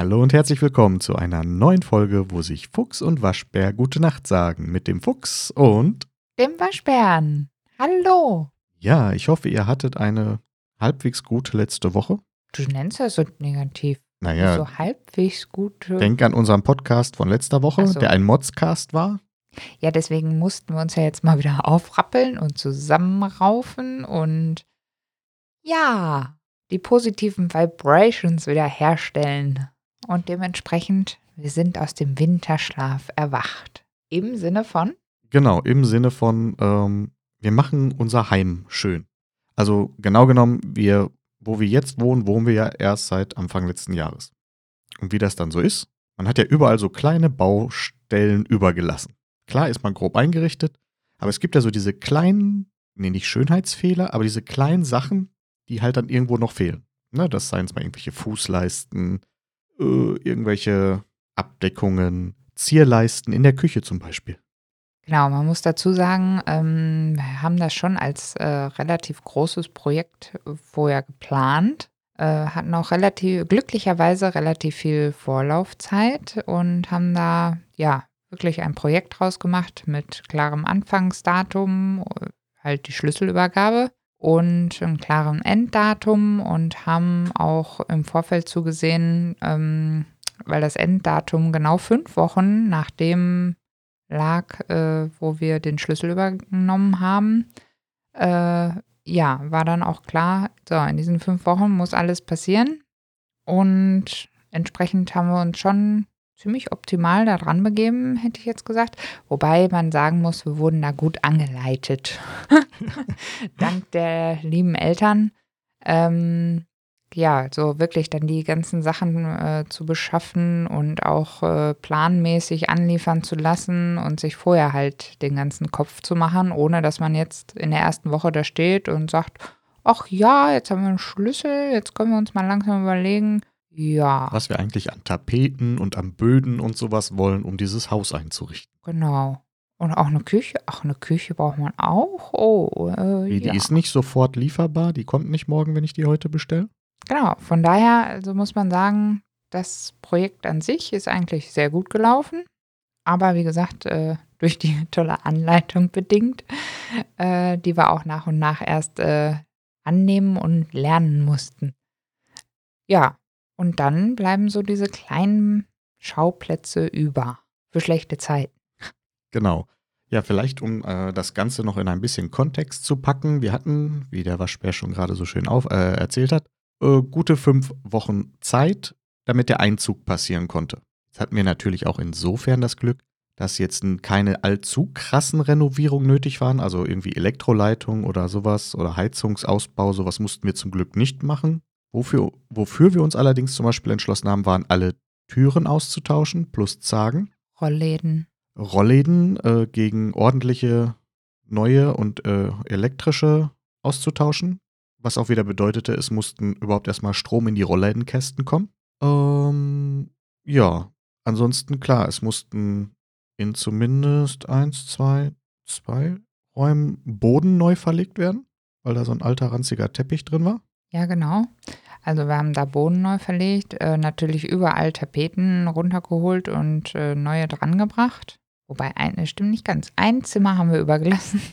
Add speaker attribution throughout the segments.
Speaker 1: Hallo und herzlich willkommen zu einer neuen Folge, wo sich Fuchs und Waschbär gute Nacht sagen. Mit dem Fuchs und
Speaker 2: dem Waschbären. Hallo.
Speaker 1: Ja, ich hoffe, ihr hattet eine halbwegs gute letzte Woche.
Speaker 2: Du nennst das so negativ.
Speaker 1: Naja,
Speaker 2: So halbwegs gute.
Speaker 1: denk an unseren Podcast von letzter Woche,
Speaker 2: so.
Speaker 1: der ein Modscast war.
Speaker 2: Ja, deswegen mussten wir uns ja jetzt mal wieder aufrappeln und zusammenraufen und ja, die positiven Vibrations wieder herstellen. Und dementsprechend, wir sind aus dem Winterschlaf erwacht. Im Sinne von,
Speaker 1: Genau, im Sinne von, ähm, wir machen unser Heim schön. Also genau genommen, wir, wo wir jetzt wohnen, wohnen wir ja erst seit Anfang letzten Jahres. Und wie das dann so ist, man hat ja überall so kleine Baustellen übergelassen. Klar ist man grob eingerichtet, aber es gibt ja so diese kleinen, nee, nicht Schönheitsfehler, aber diese kleinen Sachen, die halt dann irgendwo noch fehlen. Ne, das seien es mal irgendwelche Fußleisten, äh, irgendwelche Abdeckungen, Zierleisten in der Küche zum Beispiel.
Speaker 2: genau, man muss dazu sagen, ähm, wir haben das schon als äh, relativ großes Projekt vorher geplant. Äh, hatten auch relativ, glücklicherweise relativ viel Vorlaufzeit und haben da, ja, wirklich ein Projekt draus gemacht mit klarem Anfangsdatum, halt die Schlüsselübergabe und einem klaren Enddatum und haben auch im Vorfeld zugesehen, ähm, weil das Enddatum genau fünf Wochen nach dem lag, äh, wo wir den Schlüssel übernommen haben, äh, ja, war dann auch klar, so, in diesen fünf Wochen muss alles passieren. Und entsprechend haben wir uns schon ziemlich optimal da dran begeben, hätte ich jetzt gesagt. Wobei man sagen muss, wir wurden da gut angeleitet. Dank der lieben Eltern. Ähm, ja, so wirklich dann die ganzen Sachen äh, zu beschaffen und auch äh, planmäßig anliefern zu lassen und sich vorher halt den ganzen Kopf zu machen, ohne dass man jetzt in der ersten Woche da steht und sagt, ach ja, jetzt haben wir einen Schlüssel, jetzt können wir uns mal langsam überlegen. Ja,
Speaker 1: was wir eigentlich an Tapeten und an Böden und sowas wollen, um dieses Haus einzurichten.
Speaker 2: genau. Und auch eine Küche. Ach, eine Küche braucht man auch. Oh, äh,
Speaker 1: Die,
Speaker 2: ja.
Speaker 1: die ist nicht sofort lieferbar, die kommt nicht morgen, wenn ich die heute bestelle.
Speaker 2: Genau, von daher also muss man sagen, das Projekt an sich ist eigentlich sehr gut gelaufen. Aber wie gesagt, äh, durch die tolle Anleitung bedingt, äh, die wir auch nach und nach erst äh, annehmen und lernen mussten. Ja, und dann bleiben so diese kleinen Schauplätze über für schlechte Zeiten.
Speaker 1: Genau. Ja, vielleicht um äh, das Ganze noch in ein bisschen Kontext zu packen. Wir hatten, wie der Waschbär schon gerade so schön auf, äh, erzählt hat, äh, gute fünf Wochen Zeit, damit der Einzug passieren konnte. Jetzt hatten wir natürlich auch insofern das Glück, dass jetzt keine allzu krassen Renovierungen nötig waren, also irgendwie Elektroleitung oder sowas oder Heizungsausbau, sowas mussten wir zum Glück nicht machen. Wofür, wofür wir uns allerdings zum Beispiel entschlossen haben, waren alle Türen auszutauschen plus Zagen.
Speaker 2: Rollläden.
Speaker 1: Rollläden äh, gegen ordentliche neue und äh, elektrische auszutauschen. Was auch wieder bedeutete, es mussten überhaupt erstmal Strom in die Rolllädenkästen kommen. Ähm, ja, ansonsten klar, es mussten in zumindest eins, zwei, zwei Räumen Boden neu verlegt werden, weil da so ein alter ranziger Teppich drin war.
Speaker 2: Ja, genau. Also wir haben da Boden neu verlegt, äh, natürlich überall Tapeten runtergeholt und äh, neue drangebracht. Wobei, ein, äh, stimmt nicht ganz. Ein Zimmer haben wir übergelassen.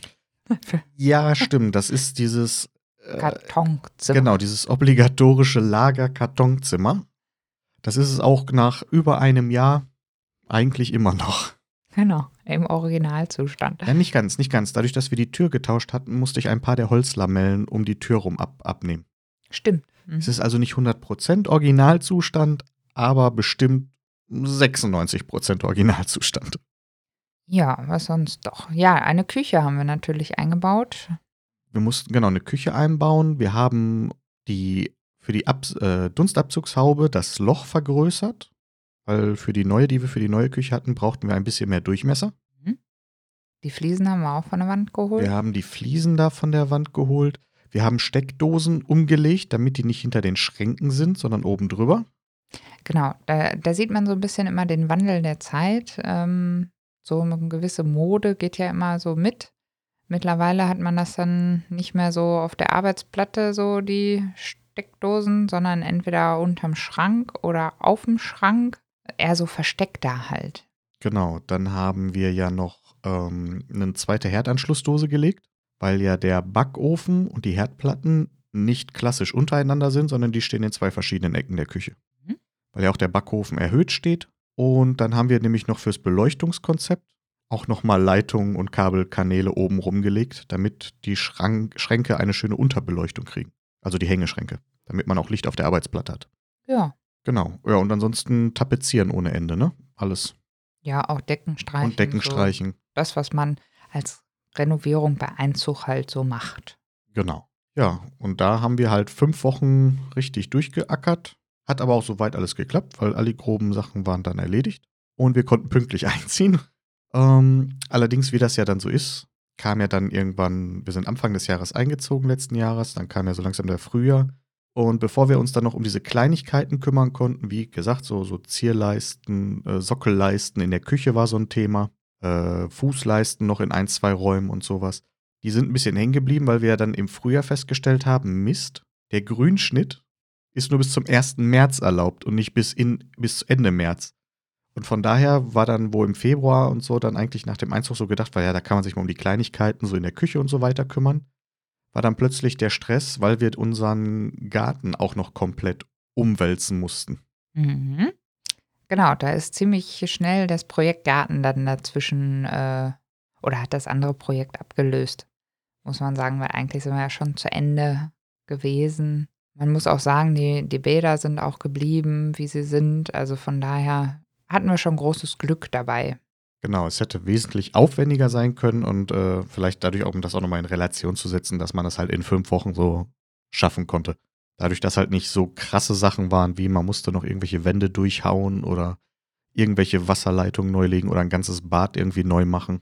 Speaker 1: Ja, stimmt, das ist dieses äh,
Speaker 2: Kartonzimmer.
Speaker 1: Genau, dieses obligatorische Lager-Kartonzimmer. Das ist es auch nach über einem Jahr eigentlich immer noch.
Speaker 2: Genau, im Originalzustand.
Speaker 1: Ja, nicht ganz, nicht ganz. Dadurch, dass wir die Tür getauscht hatten, musste ich ein paar der Holzlamellen um die Tür rum ab abnehmen.
Speaker 2: Stimmt. Mhm.
Speaker 1: Es ist also nicht 100% Originalzustand, aber bestimmt 96% Originalzustand.
Speaker 2: Ja, was sonst doch? Ja, eine Küche haben wir natürlich eingebaut.
Speaker 1: Wir mussten genau eine Küche einbauen. Wir haben die für die Abs äh, Dunstabzugshaube das Loch vergrößert, weil für die neue, die wir für die neue Küche hatten, brauchten wir ein bisschen mehr Durchmesser.
Speaker 2: Die Fliesen haben wir auch von der Wand geholt.
Speaker 1: Wir haben die Fliesen da von der Wand geholt. Wir haben Steckdosen umgelegt, damit die nicht hinter den Schränken sind, sondern oben drüber.
Speaker 2: Genau, da, da sieht man so ein bisschen immer den Wandel der Zeit. Ähm, so eine gewisse Mode geht ja immer so mit. Mittlerweile hat man das dann nicht mehr so auf der Arbeitsplatte, so die Steckdosen, sondern entweder unterm Schrank oder auf dem Schrank. Eher so versteckt da halt.
Speaker 1: Genau, dann haben wir ja noch ähm, eine zweite Herdanschlussdose gelegt, weil ja der Backofen und die Herdplatten nicht klassisch untereinander sind, sondern die stehen in zwei verschiedenen Ecken der Küche.
Speaker 2: Mhm.
Speaker 1: Weil ja auch der Backofen erhöht steht. Und dann haben wir nämlich noch fürs Beleuchtungskonzept auch nochmal Leitungen und Kabelkanäle oben rumgelegt, damit die Schrank Schränke eine schöne Unterbeleuchtung kriegen. Also die Hängeschränke, damit man auch Licht auf der Arbeitsplatte hat.
Speaker 2: Ja.
Speaker 1: Genau. Ja, und ansonsten tapezieren ohne Ende, ne? Alles.
Speaker 2: Ja, auch Decken streichen.
Speaker 1: Und Decken
Speaker 2: so.
Speaker 1: streichen.
Speaker 2: Das, was man als Renovierung bei Einzug halt so macht.
Speaker 1: Genau. Ja, und da haben wir halt fünf Wochen richtig durchgeackert. Hat aber auch soweit alles geklappt, weil alle groben Sachen waren dann erledigt. Und wir konnten pünktlich einziehen. Ähm, allerdings, wie das ja dann so ist, kam ja dann irgendwann, wir sind Anfang des Jahres eingezogen letzten Jahres, dann kam ja so langsam der Frühjahr. Und bevor wir uns dann noch um diese Kleinigkeiten kümmern konnten, wie gesagt, so, so Zierleisten, äh, Sockelleisten in der Küche war so ein Thema, äh, Fußleisten noch in ein, zwei Räumen und sowas. Die sind ein bisschen hängen geblieben, weil wir ja dann im Frühjahr festgestellt haben, Mist, der Grünschnitt ist nur bis zum 1. März erlaubt und nicht bis, in, bis Ende März. Und von daher war dann wo im Februar und so dann eigentlich nach dem Einzug so gedacht, weil ja, da kann man sich mal um die Kleinigkeiten so in der Küche und so weiter kümmern. War dann plötzlich der Stress, weil wir unseren Garten auch noch komplett umwälzen mussten.
Speaker 2: Mhm. Genau, da ist ziemlich schnell das Projekt Garten dann dazwischen äh, oder hat das andere Projekt abgelöst, muss man sagen, weil eigentlich sind wir ja schon zu Ende gewesen. Man muss auch sagen, die, die Bäder sind auch geblieben, wie sie sind. Also von daher hatten wir schon großes Glück dabei.
Speaker 1: Genau, es hätte wesentlich aufwendiger sein können und äh, vielleicht dadurch auch, um das auch nochmal in Relation zu setzen, dass man das halt in fünf Wochen so schaffen konnte. Dadurch, dass halt nicht so krasse Sachen waren, wie man musste noch irgendwelche Wände durchhauen oder irgendwelche Wasserleitungen neu legen oder ein ganzes Bad irgendwie neu machen.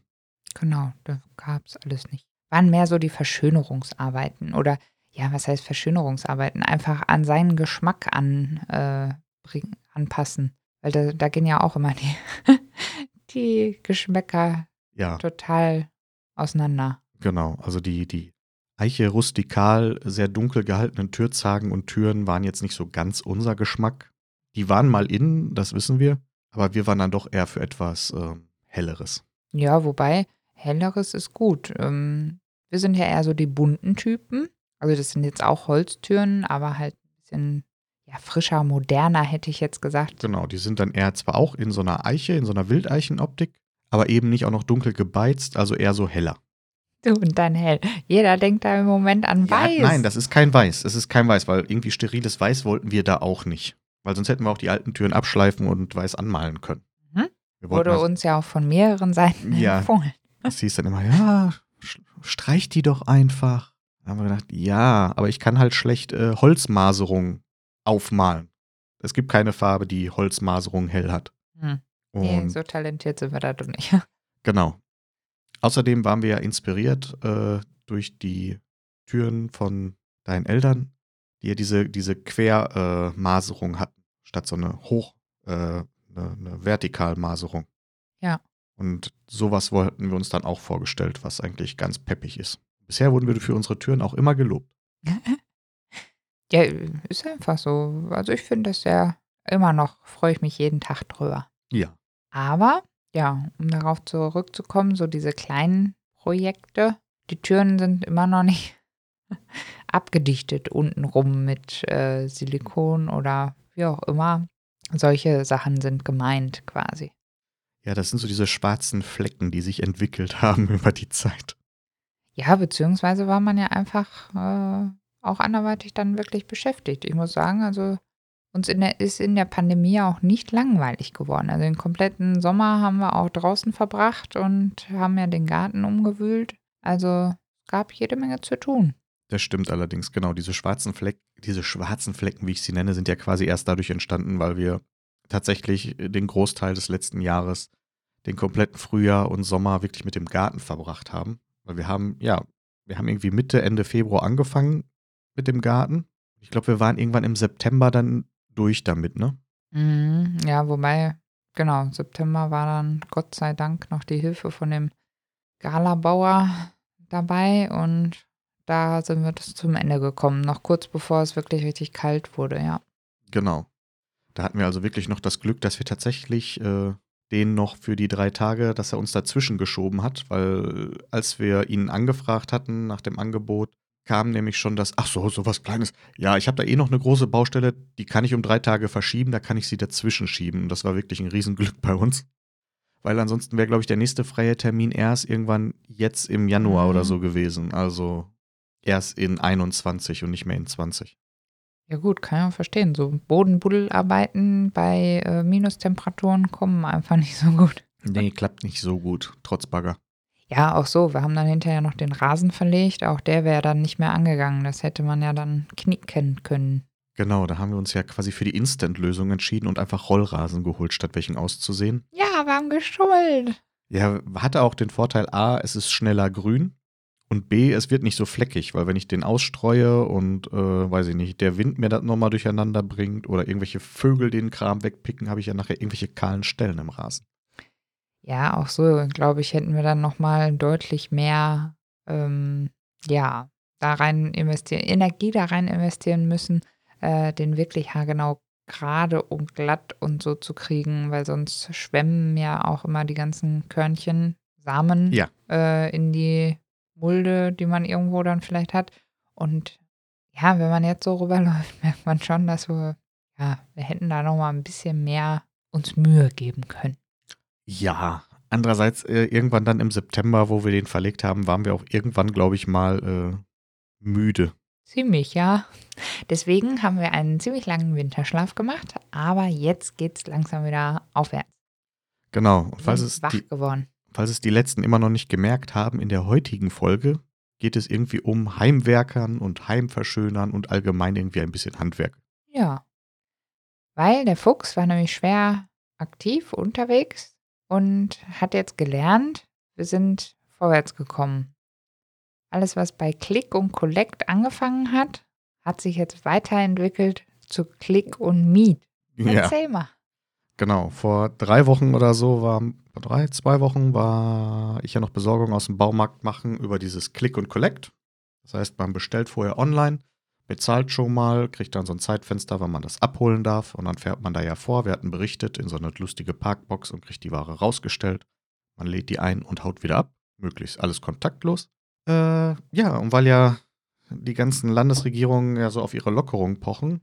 Speaker 2: Genau, da gab es alles nicht. Waren mehr so die Verschönerungsarbeiten oder, ja, was heißt Verschönerungsarbeiten? Einfach an seinen Geschmack an, äh, bring, anpassen. Weil da, da gehen ja auch immer die, die Geschmäcker
Speaker 1: Ja,
Speaker 2: total auseinander.
Speaker 1: genau. Also die, die Eiche rustikal, sehr dunkel gehaltenen Türzagen und Türen waren jetzt nicht so ganz unser Geschmack. Die waren mal innen, das wissen wir, aber wir waren dann doch eher für etwas ähm, Helleres.
Speaker 2: Ja, wobei, helleres ist gut. Ähm, wir sind ja eher so die bunten Typen. Also das sind jetzt auch Holztüren, aber halt ein bisschen ja, frischer, moderner, hätte ich jetzt gesagt.
Speaker 1: Genau, die sind dann eher zwar auch in so einer Eiche, in so einer Wildeichenoptik, aber eben nicht auch noch dunkel gebeizt, also eher so heller.
Speaker 2: Und dein Hell. Jeder denkt da im Moment an Weiß.
Speaker 1: Ja, nein, das ist kein Weiß. Es ist kein Weiß, weil irgendwie steriles Weiß wollten wir da auch nicht. Weil sonst hätten wir auch die alten Türen abschleifen und weiß anmalen können. Wollten
Speaker 2: Wurde
Speaker 1: also,
Speaker 2: uns ja auch von mehreren Seiten
Speaker 1: Ja.
Speaker 2: empfohlen.
Speaker 1: es hieß dann immer, ja, streich die doch einfach. Da haben wir gedacht, ja, aber ich kann halt schlecht äh, Holzmaserung aufmalen. Es gibt keine Farbe, die Holzmaserung hell hat.
Speaker 2: Hm. Nee, so talentiert sind wir da doch nicht.
Speaker 1: Genau. Außerdem waren wir ja inspiriert äh, durch die Türen von deinen Eltern, die ja diese, diese Quermaserung äh, hatten, statt so eine Hoch, äh, eine, eine Vertikalmaserung.
Speaker 2: Ja.
Speaker 1: Und sowas wollten wir uns dann auch vorgestellt, was eigentlich ganz peppig ist. Bisher wurden wir für unsere Türen auch immer gelobt.
Speaker 2: ja, ist einfach so. Also ich finde das ja immer noch, freue ich mich jeden Tag drüber.
Speaker 1: Ja.
Speaker 2: Aber, ja, um darauf zurückzukommen, so diese kleinen Projekte, die Türen sind immer noch nicht abgedichtet untenrum mit äh, Silikon oder wie auch immer. Solche Sachen sind gemeint quasi.
Speaker 1: Ja, das sind so diese schwarzen Flecken, die sich entwickelt haben über die Zeit.
Speaker 2: Ja, beziehungsweise war man ja einfach äh, auch anderweitig dann wirklich beschäftigt. Ich muss sagen, also uns in der, ist in der Pandemie auch nicht langweilig geworden. Also den kompletten Sommer haben wir auch draußen verbracht und haben ja den Garten umgewühlt. Also gab jede Menge zu tun.
Speaker 1: Das stimmt allerdings, genau. Diese schwarzen Flecken, diese schwarzen Flecken, wie ich sie nenne, sind ja quasi erst dadurch entstanden, weil wir tatsächlich den Großteil des letzten Jahres, den kompletten Frühjahr und Sommer wirklich mit dem Garten verbracht haben. Weil wir haben, ja, wir haben irgendwie Mitte, Ende Februar angefangen mit dem Garten. Ich glaube, wir waren irgendwann im September dann durch damit, ne?
Speaker 2: Mhm, ja, wobei, genau, September war dann Gott sei Dank noch die Hilfe von dem Galabauer dabei und da sind wir das zum Ende gekommen, noch kurz bevor es wirklich richtig kalt wurde, ja.
Speaker 1: Genau. Da hatten wir also wirklich noch das Glück, dass wir tatsächlich äh, den noch für die drei Tage, dass er uns dazwischen geschoben hat, weil als wir ihn angefragt hatten nach dem Angebot, kam nämlich schon das, ach so, so was Kleines. Ja, ich habe da eh noch eine große Baustelle, die kann ich um drei Tage verschieben, da kann ich sie dazwischen schieben. Und das war wirklich ein Riesenglück bei uns. Weil ansonsten wäre, glaube ich, der nächste freie Termin erst irgendwann jetzt im Januar mhm. oder so gewesen. Also erst in 21 und nicht mehr in 20.
Speaker 2: Ja gut, kann auch verstehen. So Bodenbuddelarbeiten bei äh, Minustemperaturen kommen einfach nicht so gut.
Speaker 1: Nee, klappt nicht so gut, trotz Bagger.
Speaker 2: Ja, auch so. Wir haben dann hinterher noch den Rasen verlegt. Auch der wäre dann nicht mehr angegangen. Das hätte man ja dann knicken können.
Speaker 1: Genau, da haben wir uns ja quasi für die Instant-Lösung entschieden und einfach Rollrasen geholt, statt welchen auszusehen.
Speaker 2: Ja, wir haben geschummelt.
Speaker 1: Ja, hatte auch den Vorteil A, es ist schneller grün. Und B, es wird nicht so fleckig, weil wenn ich den ausstreue und, äh, weiß ich nicht, der Wind mir das nochmal durcheinander bringt oder irgendwelche Vögel den Kram wegpicken, habe ich ja nachher irgendwelche kahlen Stellen im Rasen.
Speaker 2: Ja, auch so, glaube ich, hätten wir dann nochmal deutlich mehr, ähm, ja, da rein investieren, Energie da rein investieren müssen, äh, den wirklich haargenau gerade und glatt und so zu kriegen, weil sonst schwemmen ja auch immer die ganzen Körnchen, Samen
Speaker 1: ja.
Speaker 2: äh, in die Mulde, die man irgendwo dann vielleicht hat. Und ja, wenn man jetzt so rüberläuft, merkt man schon, dass wir, ja, wir hätten da nochmal ein bisschen mehr uns Mühe geben können.
Speaker 1: Ja, andererseits äh, irgendwann dann im September, wo wir den verlegt haben, waren wir auch irgendwann, glaube ich, mal äh, müde.
Speaker 2: Ziemlich, ja. Deswegen haben wir einen ziemlich langen Winterschlaf gemacht, aber jetzt geht es langsam wieder aufwärts.
Speaker 1: Genau. Und falls
Speaker 2: es wach die, geworden.
Speaker 1: Falls es die letzten immer noch nicht gemerkt haben, in der heutigen Folge geht es irgendwie um Heimwerkern und Heimverschönern und allgemein irgendwie ein bisschen Handwerk.
Speaker 2: Ja. Weil der Fuchs war nämlich schwer aktiv unterwegs und hat jetzt gelernt, wir sind vorwärts gekommen. Alles, was bei Click und Collect angefangen hat, hat sich jetzt weiterentwickelt zu Click und Meet. Erzähl ja. mal.
Speaker 1: Genau, vor drei Wochen oder so war, drei, zwei Wochen war ich ja noch Besorgung aus dem Baumarkt machen über dieses Click und Collect. Das heißt, man bestellt vorher online, bezahlt schon mal, kriegt dann so ein Zeitfenster, wann man das abholen darf und dann fährt man da ja vor. Wir hatten berichtet in so eine lustige Parkbox und kriegt die Ware rausgestellt. Man lädt die ein und haut wieder ab, möglichst alles kontaktlos. Äh, ja, und weil ja die ganzen Landesregierungen ja so auf ihre Lockerung pochen,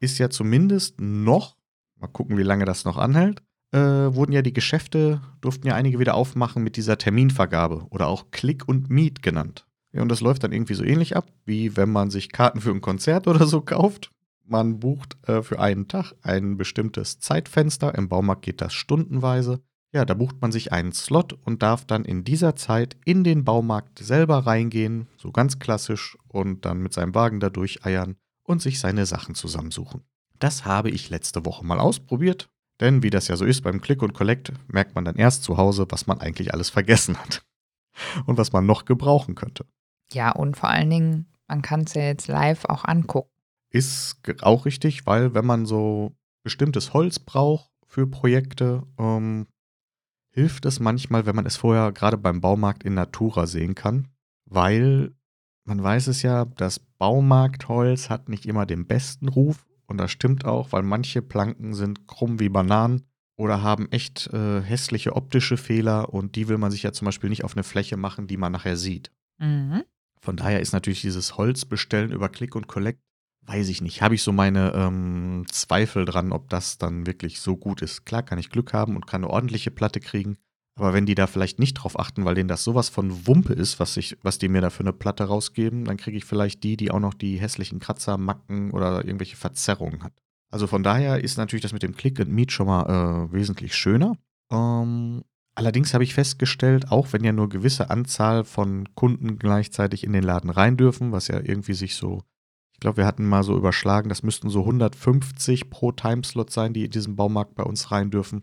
Speaker 1: ist ja zumindest noch, mal gucken, wie lange das noch anhält, äh, wurden ja die Geschäfte, durften ja einige wieder aufmachen mit dieser Terminvergabe oder auch Click und Meet genannt. Ja, und das läuft dann irgendwie so ähnlich ab, wie wenn man sich Karten für ein Konzert oder so kauft. Man bucht äh, für einen Tag ein bestimmtes Zeitfenster. Im Baumarkt geht das stundenweise. Ja, da bucht man sich einen Slot und darf dann in dieser Zeit in den Baumarkt selber reingehen, so ganz klassisch, und dann mit seinem Wagen da durcheiern und sich seine Sachen zusammensuchen. Das habe ich letzte Woche mal ausprobiert, denn wie das ja so ist beim Click und Collect, merkt man dann erst zu Hause, was man eigentlich alles vergessen hat und was man noch gebrauchen könnte.
Speaker 2: Ja, und vor allen Dingen, man kann es ja jetzt live auch angucken.
Speaker 1: Ist auch richtig, weil wenn man so bestimmtes Holz braucht für Projekte, ähm, hilft es manchmal, wenn man es vorher gerade beim Baumarkt in Natura sehen kann, weil man weiß es ja, das Baumarktholz hat nicht immer den besten Ruf und das stimmt auch, weil manche Planken sind krumm wie Bananen oder haben echt äh, hässliche optische Fehler und die will man sich ja zum Beispiel nicht auf eine Fläche machen, die man nachher sieht. Mhm. Von daher ist natürlich dieses Holzbestellen über Click und Collect, weiß ich nicht, habe ich so meine ähm, Zweifel dran, ob das dann wirklich so gut ist. Klar kann ich Glück haben und kann eine ordentliche Platte kriegen, aber wenn die da vielleicht nicht drauf achten, weil denen das sowas von Wumpe ist, was, ich, was die mir da für eine Platte rausgeben, dann kriege ich vielleicht die, die auch noch die hässlichen Kratzer, Macken oder irgendwelche Verzerrungen hat. Also von daher ist natürlich das mit dem Click and Meet schon mal äh, wesentlich schöner. Ähm, Allerdings habe ich festgestellt, auch wenn ja nur gewisse Anzahl von Kunden gleichzeitig in den Laden rein dürfen, was ja irgendwie sich so, ich glaube, wir hatten mal so überschlagen, das müssten so 150 pro Timeslot sein, die in diesem Baumarkt bei uns rein dürfen.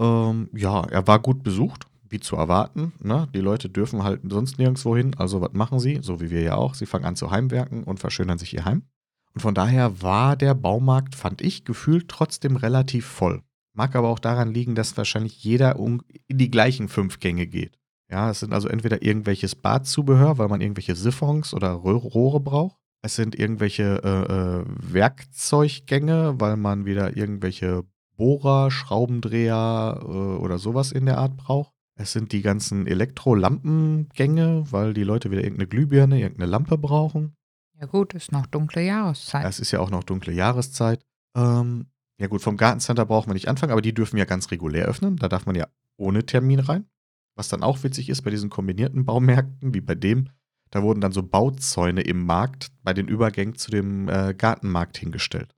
Speaker 1: Ähm, ja, er war gut besucht, wie zu erwarten. Ne? Die Leute dürfen halt sonst nirgendwo hin, also was machen sie? So wie wir ja auch. Sie fangen an zu heimwerken und verschönern sich ihr Heim. Und von daher war der Baumarkt, fand ich, gefühlt trotzdem relativ voll. Mag aber auch daran liegen, dass wahrscheinlich jeder in die gleichen fünf Gänge geht. Ja, es sind also entweder irgendwelches Badzubehör, weil man irgendwelche Siphons oder Rohre braucht. Es sind irgendwelche äh, äh, Werkzeuggänge, weil man wieder irgendwelche Bohrer, Schraubendreher äh, oder sowas in der Art braucht. Es sind die ganzen Elektrolampengänge, weil die Leute wieder irgendeine Glühbirne, irgendeine Lampe brauchen.
Speaker 2: Ja gut, ist noch dunkle Jahreszeit.
Speaker 1: Es ist ja auch noch dunkle Jahreszeit. Ähm, ja gut, vom Gartencenter brauchen wir nicht anfangen, aber die dürfen ja ganz regulär öffnen. Da darf man ja ohne Termin rein. Was dann auch witzig ist bei diesen kombinierten Baumärkten, wie bei dem, da wurden dann so Bauzäune im Markt bei den Übergängen zu dem äh, Gartenmarkt hingestellt.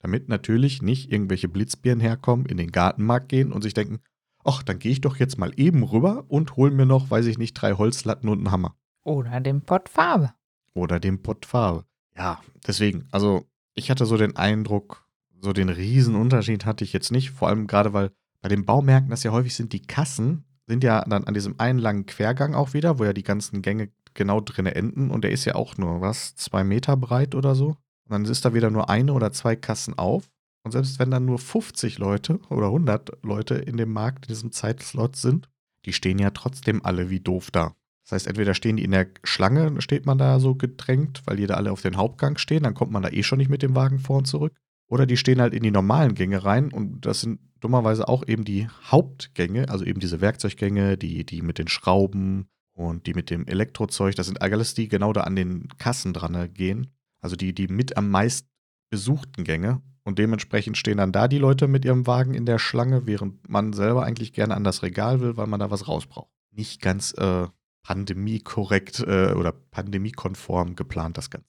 Speaker 1: Damit natürlich nicht irgendwelche Blitzbirnen herkommen, in den Gartenmarkt gehen und sich denken, ach, dann gehe ich doch jetzt mal eben rüber und hol mir noch, weiß ich nicht, drei Holzlatten und einen Hammer.
Speaker 2: Oder den Pott Farbe.
Speaker 1: Oder den Pott Farbe. Ja, deswegen, also ich hatte so den Eindruck, so den Riesenunterschied hatte ich jetzt nicht, vor allem gerade weil bei den Baumärkten das ja häufig sind, die Kassen sind ja dann an diesem einen langen Quergang auch wieder, wo ja die ganzen Gänge genau drinne enden und der ist ja auch nur, was, zwei Meter breit oder so. Und dann ist da wieder nur eine oder zwei Kassen auf. Und selbst wenn dann nur 50 Leute oder 100 Leute in dem Markt, in diesem Zeitslot sind, die stehen ja trotzdem alle wie doof da. Das heißt, entweder stehen die in der Schlange, steht man da so gedrängt, weil die da alle auf den Hauptgang stehen, dann kommt man da eh schon nicht mit dem Wagen vor und zurück. Oder die stehen halt in die normalen Gänge rein und das sind dummerweise auch eben die Hauptgänge, also eben diese Werkzeuggänge, die, die mit den Schrauben und die mit dem Elektrozeug, das sind alles die genau da an den Kassen dran gehen. Also die, die mit am meist besuchten Gänge. Und dementsprechend stehen dann da die Leute mit ihrem Wagen in der Schlange, während man selber eigentlich gerne an das Regal will, weil man da was rausbraucht. Nicht ganz äh, pandemiekorrekt äh, oder pandemiekonform geplant, das Ganze.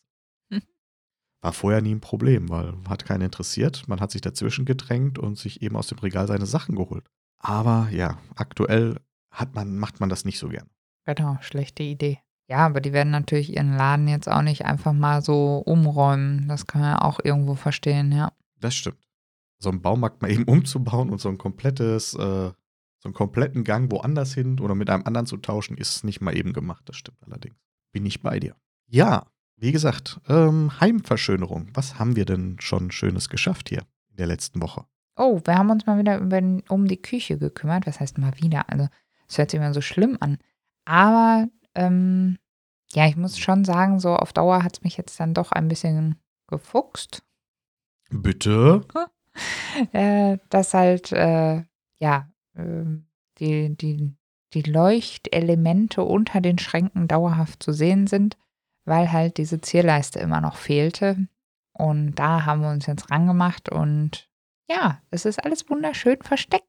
Speaker 1: War vorher nie ein Problem, weil hat keinen interessiert. Man hat sich dazwischen gedrängt und sich eben aus dem Regal seine Sachen geholt. Aber ja, aktuell hat man, macht man das nicht so gern.
Speaker 2: Genau, schlechte Idee. Ja, aber die werden natürlich ihren Laden jetzt auch nicht einfach mal so umräumen. Das kann man ja auch irgendwo verstehen, ja.
Speaker 1: Das stimmt. So einen Baumarkt mal eben umzubauen und so ein komplettes, äh, so einen kompletten Gang woanders hin oder mit einem anderen zu tauschen, ist nicht mal eben gemacht. Das stimmt allerdings. Bin ich bei dir. Ja, wie gesagt, ähm, Heimverschönerung. Was haben wir denn schon Schönes geschafft hier in der letzten Woche?
Speaker 2: Oh, wir haben uns mal wieder über, um die Küche gekümmert. Was heißt mal wieder? Also, es hört sich immer so schlimm an. Aber, ähm, ja, ich muss schon sagen, so auf Dauer hat es mich jetzt dann doch ein bisschen gefuchst.
Speaker 1: Bitte?
Speaker 2: äh, dass halt, äh, ja, äh, die, die, die Leuchtelemente unter den Schränken dauerhaft zu sehen sind weil halt diese Zierleiste immer noch fehlte. Und da haben wir uns jetzt rangemacht und ja, es ist alles wunderschön versteckt.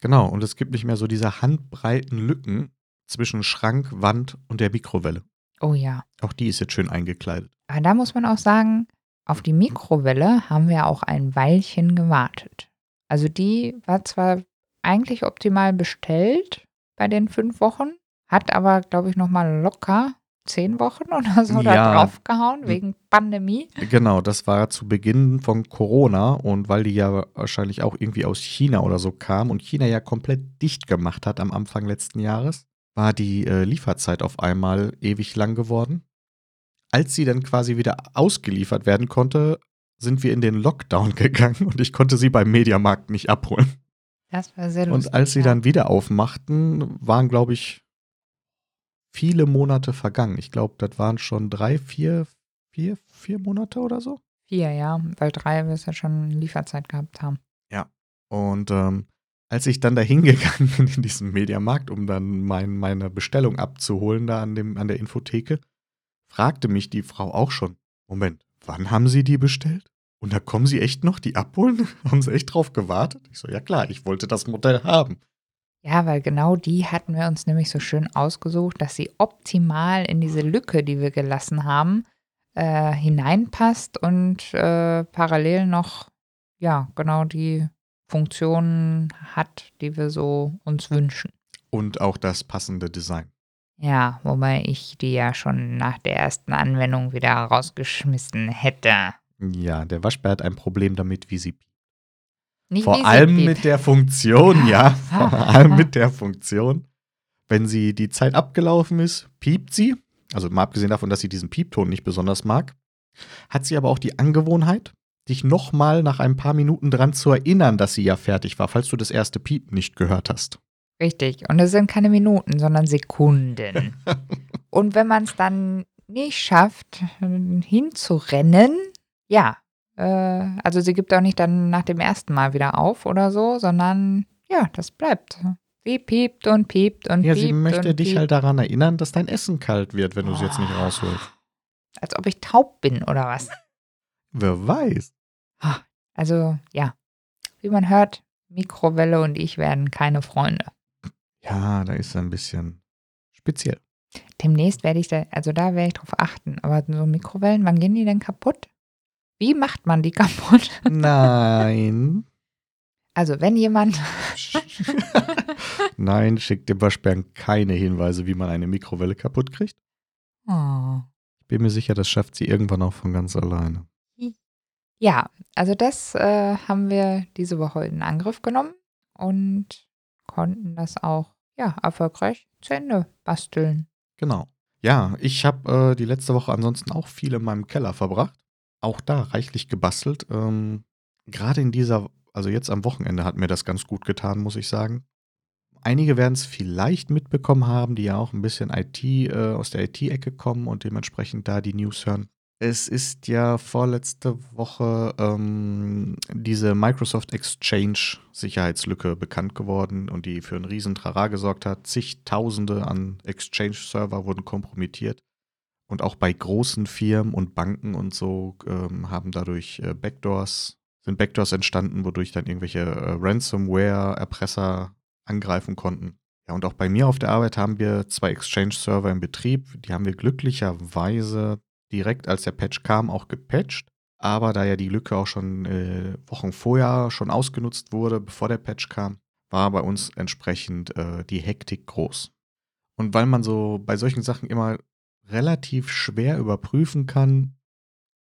Speaker 1: Genau, und es gibt nicht mehr so diese handbreiten Lücken zwischen Schrank, Wand und der Mikrowelle.
Speaker 2: Oh ja.
Speaker 1: Auch die ist jetzt schön eingekleidet.
Speaker 2: Aber da muss man auch sagen, auf die Mikrowelle haben wir auch ein Weilchen gewartet. Also die war zwar eigentlich optimal bestellt bei den fünf Wochen, hat aber, glaube ich, nochmal locker zehn Wochen oder so ja. da draufgehauen wegen Pandemie.
Speaker 1: Genau, das war zu Beginn von Corona und weil die ja wahrscheinlich auch irgendwie aus China oder so kam und China ja komplett dicht gemacht hat am Anfang letzten Jahres, war die äh, Lieferzeit auf einmal ewig lang geworden. Als sie dann quasi wieder ausgeliefert werden konnte, sind wir in den Lockdown gegangen und ich konnte sie beim Mediamarkt nicht abholen.
Speaker 2: Das war sehr lustig.
Speaker 1: Und als sie ja. dann wieder aufmachten, waren, glaube ich, viele Monate vergangen. Ich glaube, das waren schon drei, vier, vier, vier Monate oder so.
Speaker 2: Vier, ja, weil drei wir es ja schon Lieferzeit gehabt haben.
Speaker 1: Ja. Und ähm, als ich dann da hingegangen bin in diesem Mediamarkt, um dann mein, meine Bestellung abzuholen, da an, dem, an der Infotheke, fragte mich die Frau auch schon: Moment, wann haben Sie die bestellt? Und da kommen Sie echt noch die abholen? haben Sie echt drauf gewartet? Ich so: Ja, klar, ich wollte das Modell haben.
Speaker 2: Ja, weil genau die hatten wir uns nämlich so schön ausgesucht, dass sie optimal in diese Lücke, die wir gelassen haben, äh, hineinpasst und äh, parallel noch, ja, genau die Funktionen hat, die wir so uns wünschen.
Speaker 1: Und auch das passende Design.
Speaker 2: Ja, wobei ich die ja schon nach der ersten Anwendung wieder rausgeschmissen hätte.
Speaker 1: Ja, der Waschbär hat ein Problem damit, wie sie nicht Vor allem mit der Funktion, ja. Vor allem mit der Funktion. Wenn sie die Zeit abgelaufen ist, piept sie. Also mal abgesehen davon, dass sie diesen Piepton nicht besonders mag, hat sie aber auch die Angewohnheit, dich nochmal nach ein paar Minuten dran zu erinnern, dass sie ja fertig war, falls du das erste Piepen nicht gehört hast.
Speaker 2: Richtig. Und es sind keine Minuten, sondern Sekunden. Und wenn man es dann nicht schafft, hinzurennen, ja, äh, also sie gibt auch nicht dann nach dem ersten Mal wieder auf oder so, sondern ja, das bleibt. Sie piept und piept und
Speaker 1: Ja,
Speaker 2: piept.
Speaker 1: sie möchte dich
Speaker 2: piept.
Speaker 1: halt daran erinnern, dass dein Essen kalt wird, wenn du es jetzt nicht
Speaker 2: Oh.
Speaker 1: rausholst.
Speaker 2: Als ob ich taub bin oder was.
Speaker 1: Wer weiß.
Speaker 2: Also ja, wie man hört, Mikrowelle und ich werden keine Freunde.
Speaker 1: Ja, da ist ein bisschen speziell.
Speaker 2: Demnächst werde ich da, also da werde ich drauf achten. Aber so Mikrowellen, wann gehen die denn kaputt? Wie macht man die kaputt?
Speaker 1: Nein.
Speaker 2: Also wenn jemand,
Speaker 1: Nein, schickt dem Waschbären keine Hinweise, wie man eine Mikrowelle kaputt kriegt.
Speaker 2: oh.
Speaker 1: Ich bin mir sicher, das schafft sie irgendwann auch von ganz alleine.
Speaker 2: ja, also das äh, haben wir diese Woche in Angriff genommen und konnten das auch ja erfolgreich zu Ende basteln.
Speaker 1: Genau. Ja, ich habe äh, die letzte Woche ansonsten auch viel in meinem Keller verbracht. Auch da reichlich gebastelt. Ähm, Gerade in dieser, also jetzt am Wochenende hat mir das ganz gut getan, muss ich sagen. Einige werden es vielleicht mitbekommen haben, die ja auch ein bisschen IT äh, aus der IT-Ecke kommen und dementsprechend da die News hören. Es ist ja vorletzte Woche ähm, diese Microsoft Exchange Sicherheitslücke bekannt geworden und die für einen riesen Trara gesorgt hat. Zigtausende an Exchange-Server wurden kompromittiert. Und auch bei großen Firmen und Banken und so ähm, haben dadurch äh, Backdoors, sind Backdoors entstanden, wodurch dann irgendwelche äh, Ransomware-Erpresser angreifen konnten. Ja, und auch bei mir auf der Arbeit haben wir zwei Exchange-Server in Betrieb. Die haben wir glücklicherweise direkt als der Patch kam auch gepatcht. Aber da ja die Lücke auch schon äh, Wochen vorher schon ausgenutzt wurde, bevor der Patch kam, war bei uns entsprechend äh, die Hektik groß. Und weil man so bei solchen Sachen immer relativ schwer überprüfen kann,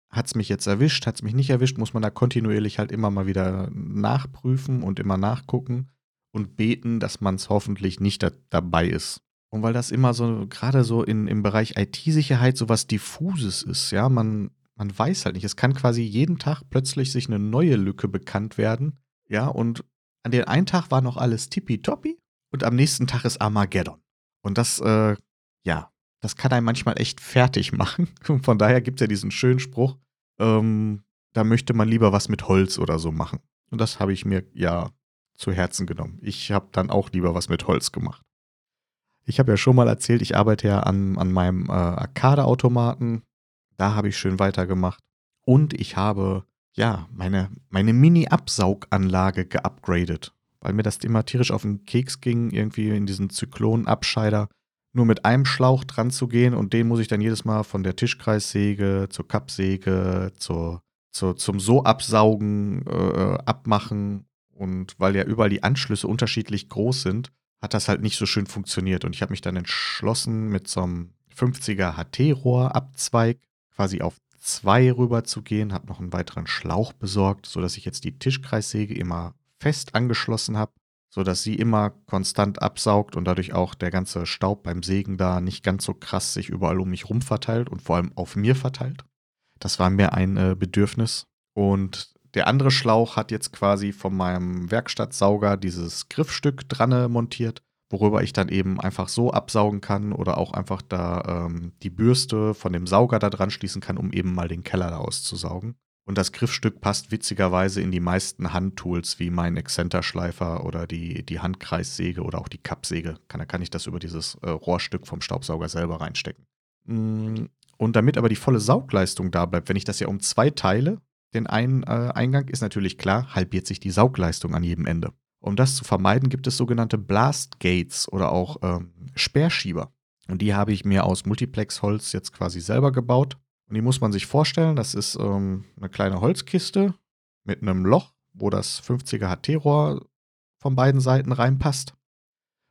Speaker 1: hat es mich jetzt erwischt, hat es mich nicht erwischt, muss man da kontinuierlich halt immer mal wieder nachprüfen und immer nachgucken und beten, dass man es hoffentlich nicht da, dabei ist. Und weil das immer so, gerade so in, im Bereich IT-Sicherheit so was Diffuses ist, ja, man, man weiß halt nicht. Es kann quasi jeden Tag plötzlich sich eine neue Lücke bekannt werden, ja, und an den einen Tag war noch alles tippitoppi und am nächsten Tag ist Armageddon. Und das, äh, ja, das kann einen manchmal echt fertig machen. Und von daher gibt es ja diesen schönen Spruch, ähm, da möchte man lieber was mit Holz oder so machen. Und das habe ich mir ja zu Herzen genommen. Ich habe dann auch lieber was mit Holz gemacht. Ich habe ja schon mal erzählt, ich arbeite ja an, an meinem äh, Arcade-Automaten. Da habe ich schön weitergemacht. Und ich habe, ja, meine, meine Mini-Absauganlage geupgradet. Weil mir das immer tierisch auf den Keks ging, irgendwie in diesen Zyklonabscheider nur mit einem Schlauch dran zu gehen und den muss ich dann jedes Mal von der Tischkreissäge zur Kappsäge zur, zur, zum so absaugen äh, abmachen. Und weil ja überall die Anschlüsse unterschiedlich groß sind, hat das halt nicht so schön funktioniert. Und ich habe mich dann entschlossen, mit so einem 50er HT-Rohr-Abzweig quasi auf zwei rüber zu gehen, habe noch einen weiteren Schlauch besorgt, sodass ich jetzt die Tischkreissäge immer fest angeschlossen habe, sodass sie immer konstant absaugt und dadurch auch der ganze Staub beim Sägen da nicht ganz so krass sich überall um mich rum verteilt und vor allem auf mir verteilt. Das war mir ein äh, Bedürfnis. Und der andere Schlauch hat jetzt quasi von meinem Werkstattsauger dieses Griffstück dran montiert, worüber ich dann eben einfach so absaugen kann oder auch einfach da ähm, die Bürste von dem Sauger da dran schließen kann, um eben mal den Keller da auszusaugen. Und das Griffstück passt witzigerweise in die meisten Handtools wie mein Exzenterschleifer oder die, die Handkreissäge oder auch die Kappsäge. Kann, da kann ich das über dieses äh, Rohrstück vom Staubsauger selber reinstecken. Mm, Und damit aber die volle Saugleistung da bleibt, wenn ich das ja um zwei teile, den einen äh, Eingang ist natürlich klar, halbiert sich die Saugleistung an jedem Ende. Um das zu vermeiden, gibt es sogenannte Blast Gates oder auch ähm, Sperrschieber. Und die habe ich mir aus Multiplex-Holz jetzt quasi selber gebaut. Und die muss man sich vorstellen, das ist ähm, eine kleine Holzkiste mit einem Loch, wo das 50er HT-Rohr von beiden Seiten reinpasst.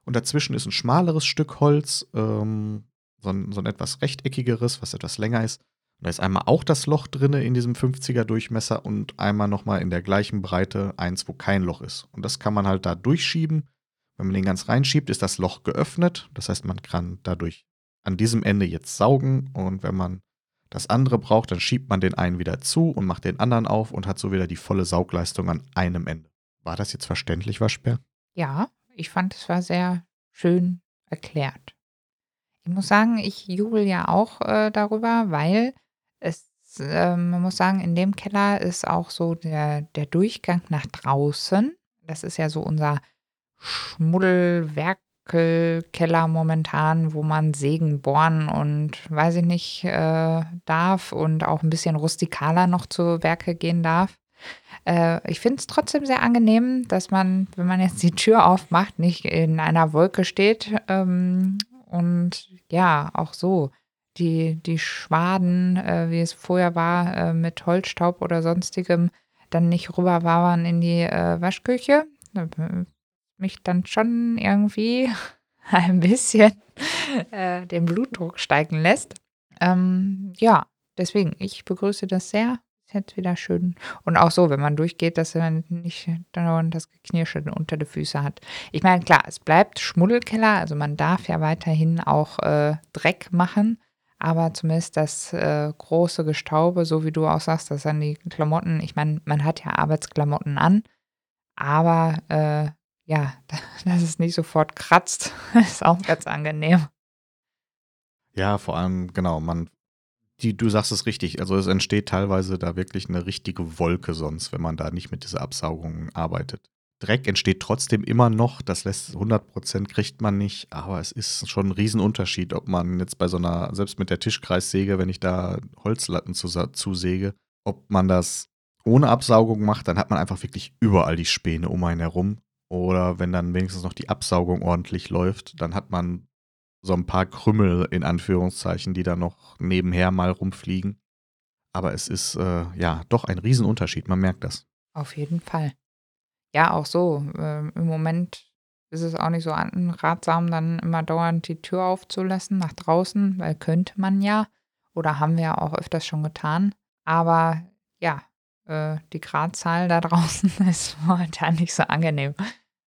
Speaker 1: Und dazwischen ist ein schmaleres Stück Holz, ähm, so, ein, so ein etwas rechteckigeres, was etwas länger ist. Und da ist einmal auch das Loch drinne in diesem 50er Durchmesser und einmal nochmal in der gleichen Breite eins, wo kein Loch ist. Und das kann man halt da durchschieben. Wenn man den ganz reinschiebt, ist das Loch geöffnet. Das heißt, man kann dadurch an diesem Ende jetzt saugen. Und wenn man das andere braucht, dann schiebt man den einen wieder zu und macht den anderen auf und hat so wieder die volle Saugleistung an einem Ende. War das jetzt verständlich, Waschbär?
Speaker 2: Ja, ich fand, es war sehr schön erklärt. Ich muss sagen, ich jubel ja auch äh, darüber, weil es, äh, man muss sagen, in dem Keller ist auch so der, der Durchgang nach draußen. Das ist ja so unser Schmuddelwerkelkeller momentan, wo man Sägen bohren und weiß ich nicht äh, darf und auch ein bisschen rustikaler noch zu Werke gehen darf. Äh, ich finde es trotzdem sehr angenehm, dass man, wenn man jetzt die Tür aufmacht, nicht in einer Wolke steht. Ähm, und ja, auch so. Die, die Schwaden, äh, wie es vorher war, äh, mit Holzstaub oder sonstigem, dann nicht rüberwabern in die äh, Waschküche. Mich dann schon irgendwie ein bisschen äh, den Blutdruck steigen lässt. Ähm, ja, deswegen, ich begrüße das sehr ist jetzt wieder schön. Und auch so, wenn man durchgeht, dass er nicht dauernd das Geknirsche unter den Füßen hat. Ich meine, klar, es bleibt Schmuddelkeller, also man darf ja weiterhin auch äh, Dreck machen, aber zumindest das äh, große Gestaube, so wie du auch sagst, dass dann die Klamotten, ich meine, man hat ja Arbeitsklamotten an, aber äh, ja, dass es nicht sofort kratzt, ist auch ganz angenehm.
Speaker 1: Ja, vor allem, genau, man die, du sagst es richtig. Also es entsteht teilweise da wirklich eine richtige Wolke sonst, wenn man da nicht mit dieser Absaugung arbeitet. Dreck entsteht trotzdem immer noch, das lässt 100% kriegt man nicht, aber es ist schon ein Riesenunterschied, ob man jetzt bei so einer, selbst mit der Tischkreissäge, wenn ich da Holzlatten zusäge, ob man das ohne Absaugung macht, dann hat man einfach wirklich überall die Späne um einen herum. Oder wenn dann wenigstens noch die Absaugung ordentlich läuft, dann hat man so ein paar Krümmel in Anführungszeichen, die da noch nebenher mal rumfliegen. Aber es ist äh, ja doch ein Riesenunterschied, man merkt das.
Speaker 2: Auf jeden Fall. Ja, auch so. Äh, Im Moment ist es auch nicht so ratsam, dann immer dauernd die Tür aufzulassen nach draußen, weil könnte man ja. Oder haben wir ja auch öfters schon getan. Aber ja, äh, die Gradzahl da draußen ist momentan nicht so angenehm.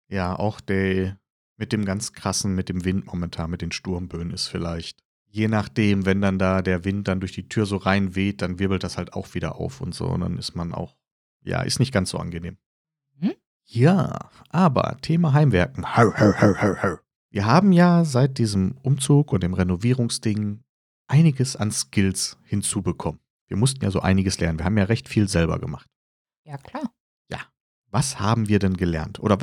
Speaker 1: Ja, auch der mit dem ganz krassen, mit dem Wind momentan, mit den Sturmböen ist vielleicht. Je nachdem, wenn dann da der Wind dann durch die Tür so rein weht, dann wirbelt das halt auch wieder auf und so. Und dann ist man auch, ja, ist nicht ganz so angenehm. Hm? Ja, aber Thema Heimwerken. Wir haben ja seit diesem Umzug und dem Renovierungsding einiges an Skills hinzubekommen. Wir mussten ja so einiges lernen. Wir haben ja recht viel selber gemacht.
Speaker 2: Ja, klar.
Speaker 1: Ja. Was haben wir denn gelernt? Oder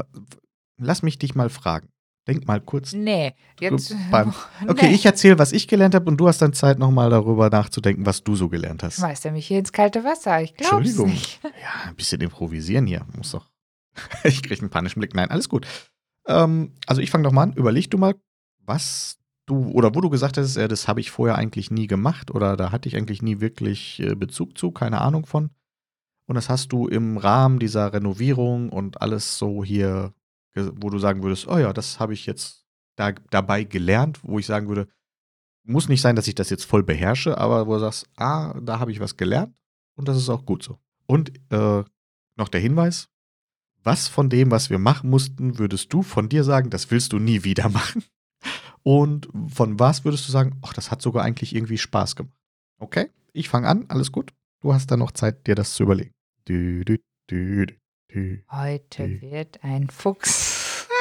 Speaker 1: lass mich dich mal fragen. Denk mal kurz.
Speaker 2: Nee, jetzt.
Speaker 1: Beim, okay, nee. ich erzähle, was ich gelernt habe und du hast dann Zeit, nochmal darüber nachzudenken, was du so gelernt hast.
Speaker 2: Schmeißt er mich hier ins kalte Wasser? Ich glaube Entschuldigung. Nicht.
Speaker 1: Ja, ein bisschen improvisieren hier. Muss doch. ich kriege einen panischen Blick. Nein, alles gut. Ähm, also, ich fange doch mal an. Überleg du mal, was du oder wo du gesagt hast, äh, das habe ich vorher eigentlich nie gemacht oder da hatte ich eigentlich nie wirklich äh, Bezug zu, keine Ahnung von. Und das hast du im Rahmen dieser Renovierung und alles so hier wo du sagen würdest, oh ja, das habe ich jetzt da, dabei gelernt, wo ich sagen würde, muss nicht sein, dass ich das jetzt voll beherrsche, aber wo du sagst, ah, da habe ich was gelernt und das ist auch gut so. Und äh, noch der Hinweis, was von dem, was wir machen mussten, würdest du von dir sagen, das willst du nie wieder machen? Und von was würdest du sagen, ach, das hat sogar eigentlich irgendwie Spaß gemacht? Okay, ich fange an, alles gut. Du hast dann noch Zeit, dir das zu überlegen. Du, du, du,
Speaker 2: Heute wird ein Fuchs.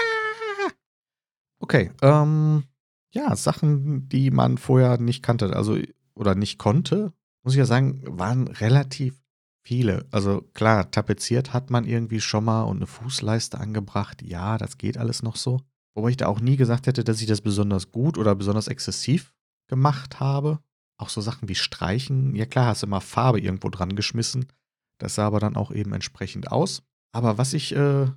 Speaker 1: Okay, ähm, ja, Sachen, die man vorher nicht kannte, also oder nicht konnte, muss ich ja sagen, waren relativ viele. Also klar, tapeziert hat man irgendwie schon mal und eine Fußleiste angebracht. Ja, das geht alles noch so. Wobei ich da auch nie gesagt hätte, dass ich das besonders gut oder besonders exzessiv gemacht habe. Auch so Sachen wie Streichen. Ja klar, hast du mal Farbe irgendwo dran geschmissen. Das sah aber dann auch eben entsprechend aus. Aber was ich äh,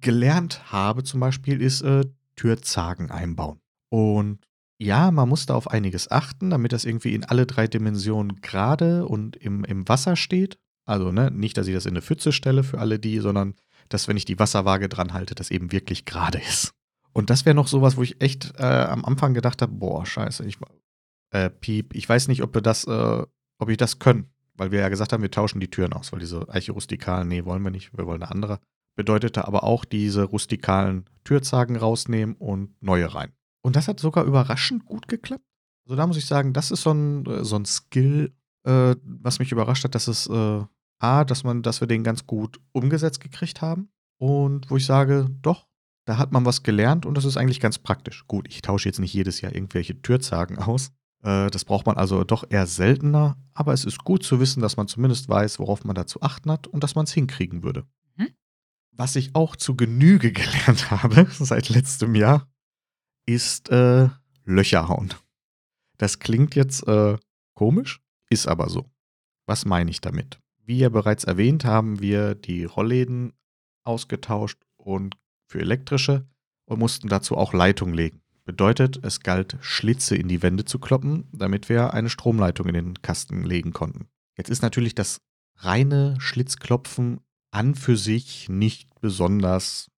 Speaker 1: gelernt habe zum Beispiel, ist äh, Türzagen einbauen. Und ja, man muss da auf einiges achten, damit das irgendwie in alle drei Dimensionen gerade und im, im Wasser steht. Also ne, nicht, dass ich das in eine Pfütze stelle für alle die, sondern dass, wenn ich die Wasserwaage dran halte, das eben wirklich gerade ist. Und das wäre noch sowas, wo ich echt äh, am Anfang gedacht habe, boah, scheiße, ich äh, Piep, ich weiß nicht, ob wir das, äh, ob ich das können weil wir ja gesagt haben, wir tauschen die Türen aus, weil diese Eiche rustikalen, nee, wollen wir nicht, wir wollen eine andere. Bedeutete aber auch diese rustikalen Türzagen rausnehmen und neue rein. Und das hat sogar überraschend gut geklappt. Also da muss ich sagen, das ist so ein, äh, so ein Skill, äh, was mich überrascht hat, dass es äh, A, dass man, dass wir den ganz gut umgesetzt gekriegt haben. Und wo ich sage, doch, da hat man was gelernt und das ist eigentlich ganz praktisch. Gut, ich tausche jetzt nicht jedes Jahr irgendwelche Türzagen aus. Äh, das braucht man also doch eher seltener, aber es ist gut zu wissen, dass man zumindest weiß, worauf man da zu achten hat und dass man es hinkriegen würde. Mhm. Was ich auch zu Genüge gelernt habe seit letztem Jahr, ist äh, Löcher hauen. Das klingt jetzt äh, komisch, ist aber so. Was meine ich damit? Wie ja bereits erwähnt, haben wir die Rollläden ausgetauscht und für elektrische und mussten dazu auch Leitung legen. Bedeutet, es galt, Schlitze in die Wände zu kloppen, damit wir eine Stromleitung in den Kasten legen konnten. Jetzt ist natürlich das reine Schlitzklopfen an für sich nicht besonders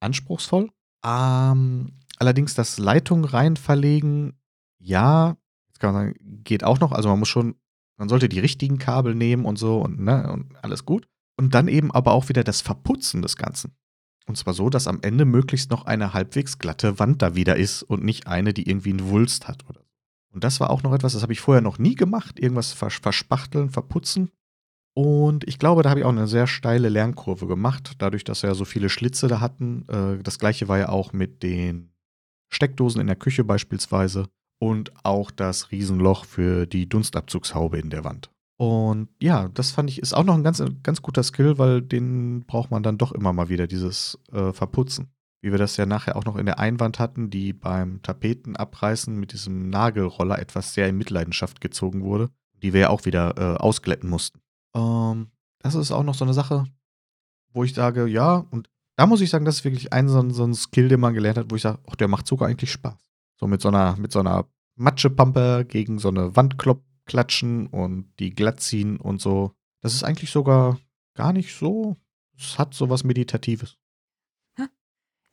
Speaker 1: anspruchsvoll. Ähm, allerdings das Leitung rein verlegen, ja, jetzt kann man sagen, geht auch noch. Also man muss schon, man sollte die richtigen Kabel nehmen und so und, ne, und alles gut. Und dann eben aber auch wieder das Verputzen des Ganzen. Und zwar so, dass am Ende möglichst noch eine halbwegs glatte Wand da wieder ist und nicht eine, die irgendwie einen Wulst hat. Und das war auch noch etwas, das habe ich vorher noch nie gemacht. Irgendwas verspachteln, verputzen. Und ich glaube, da habe ich auch eine sehr steile Lernkurve gemacht, dadurch, dass wir ja so viele Schlitze da hatten. Äh, das gleiche war ja auch mit den Steckdosen in der Küche beispielsweise und auch das Riesenloch für die Dunstabzugshaube in der Wand. Und ja, das fand ich, ist auch noch ein ganz, ganz guter Skill, weil den braucht man dann doch immer mal wieder, dieses äh, Verputzen. Wie wir das ja nachher auch noch in der Einwand hatten, die beim Tapetenabreißen mit diesem Nagelroller etwas sehr in Mitleidenschaft gezogen wurde, die wir ja auch wieder äh, ausglätten mussten. Ähm, das ist auch noch so eine Sache, wo ich sage, ja, und da muss ich sagen, das ist wirklich ein so, so ein Skill, den man gelernt hat, wo ich sage, ach, der macht sogar eigentlich Spaß. So mit so einer, mit so einer Matschepampe gegen so eine Wand kloppen klatschen und die glatt ziehen und so. Das ist eigentlich sogar gar nicht so. Es hat so was Meditatives.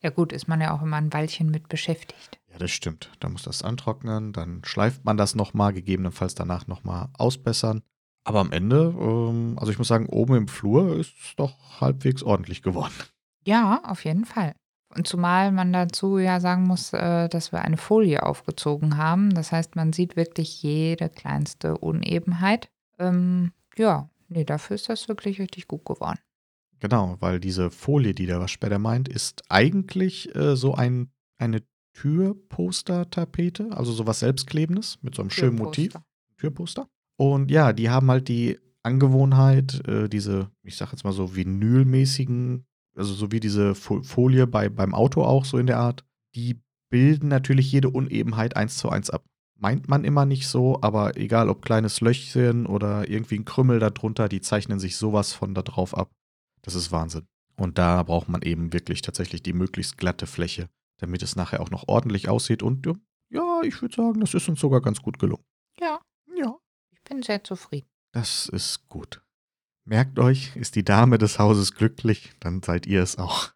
Speaker 2: Ja gut, ist man ja auch immer ein Weilchen mit beschäftigt.
Speaker 1: Ja, das stimmt. Da muss das antrocknen, dann schleift man das nochmal, gegebenenfalls danach nochmal ausbessern. Aber am Ende, ähm, also ich muss sagen, oben im Flur ist es doch halbwegs ordentlich geworden.
Speaker 2: Ja, auf jeden Fall. Und zumal man dazu ja sagen muss, äh, dass wir eine Folie aufgezogen haben. Das heißt, man sieht wirklich jede kleinste Unebenheit. Ähm, ja, nee, dafür ist das wirklich richtig gut geworden.
Speaker 1: Genau, weil diese Folie, die der Waschbär meint, ist eigentlich äh, so ein, eine Türposter-Tapete, also sowas Selbstklebendes mit so einem schönen Motiv. Türposter. Und ja, die haben halt die Angewohnheit, äh, diese, ich sag jetzt mal so vinylmäßigen also so wie diese Folie bei, beim Auto auch so in der Art, die bilden natürlich jede Unebenheit eins zu eins ab. Meint man immer nicht so, aber egal ob kleines Löchchen oder irgendwie ein Krümmel darunter, die zeichnen sich sowas von da drauf ab. Das ist Wahnsinn. Und da braucht man eben wirklich tatsächlich die möglichst glatte Fläche, damit es nachher auch noch ordentlich aussieht. Und ja, ich würde sagen, das ist uns sogar ganz gut gelungen.
Speaker 2: Ja. Ja. Ich bin sehr zufrieden.
Speaker 1: Das ist gut. Merkt euch, ist die Dame des Hauses glücklich, dann seid ihr es auch.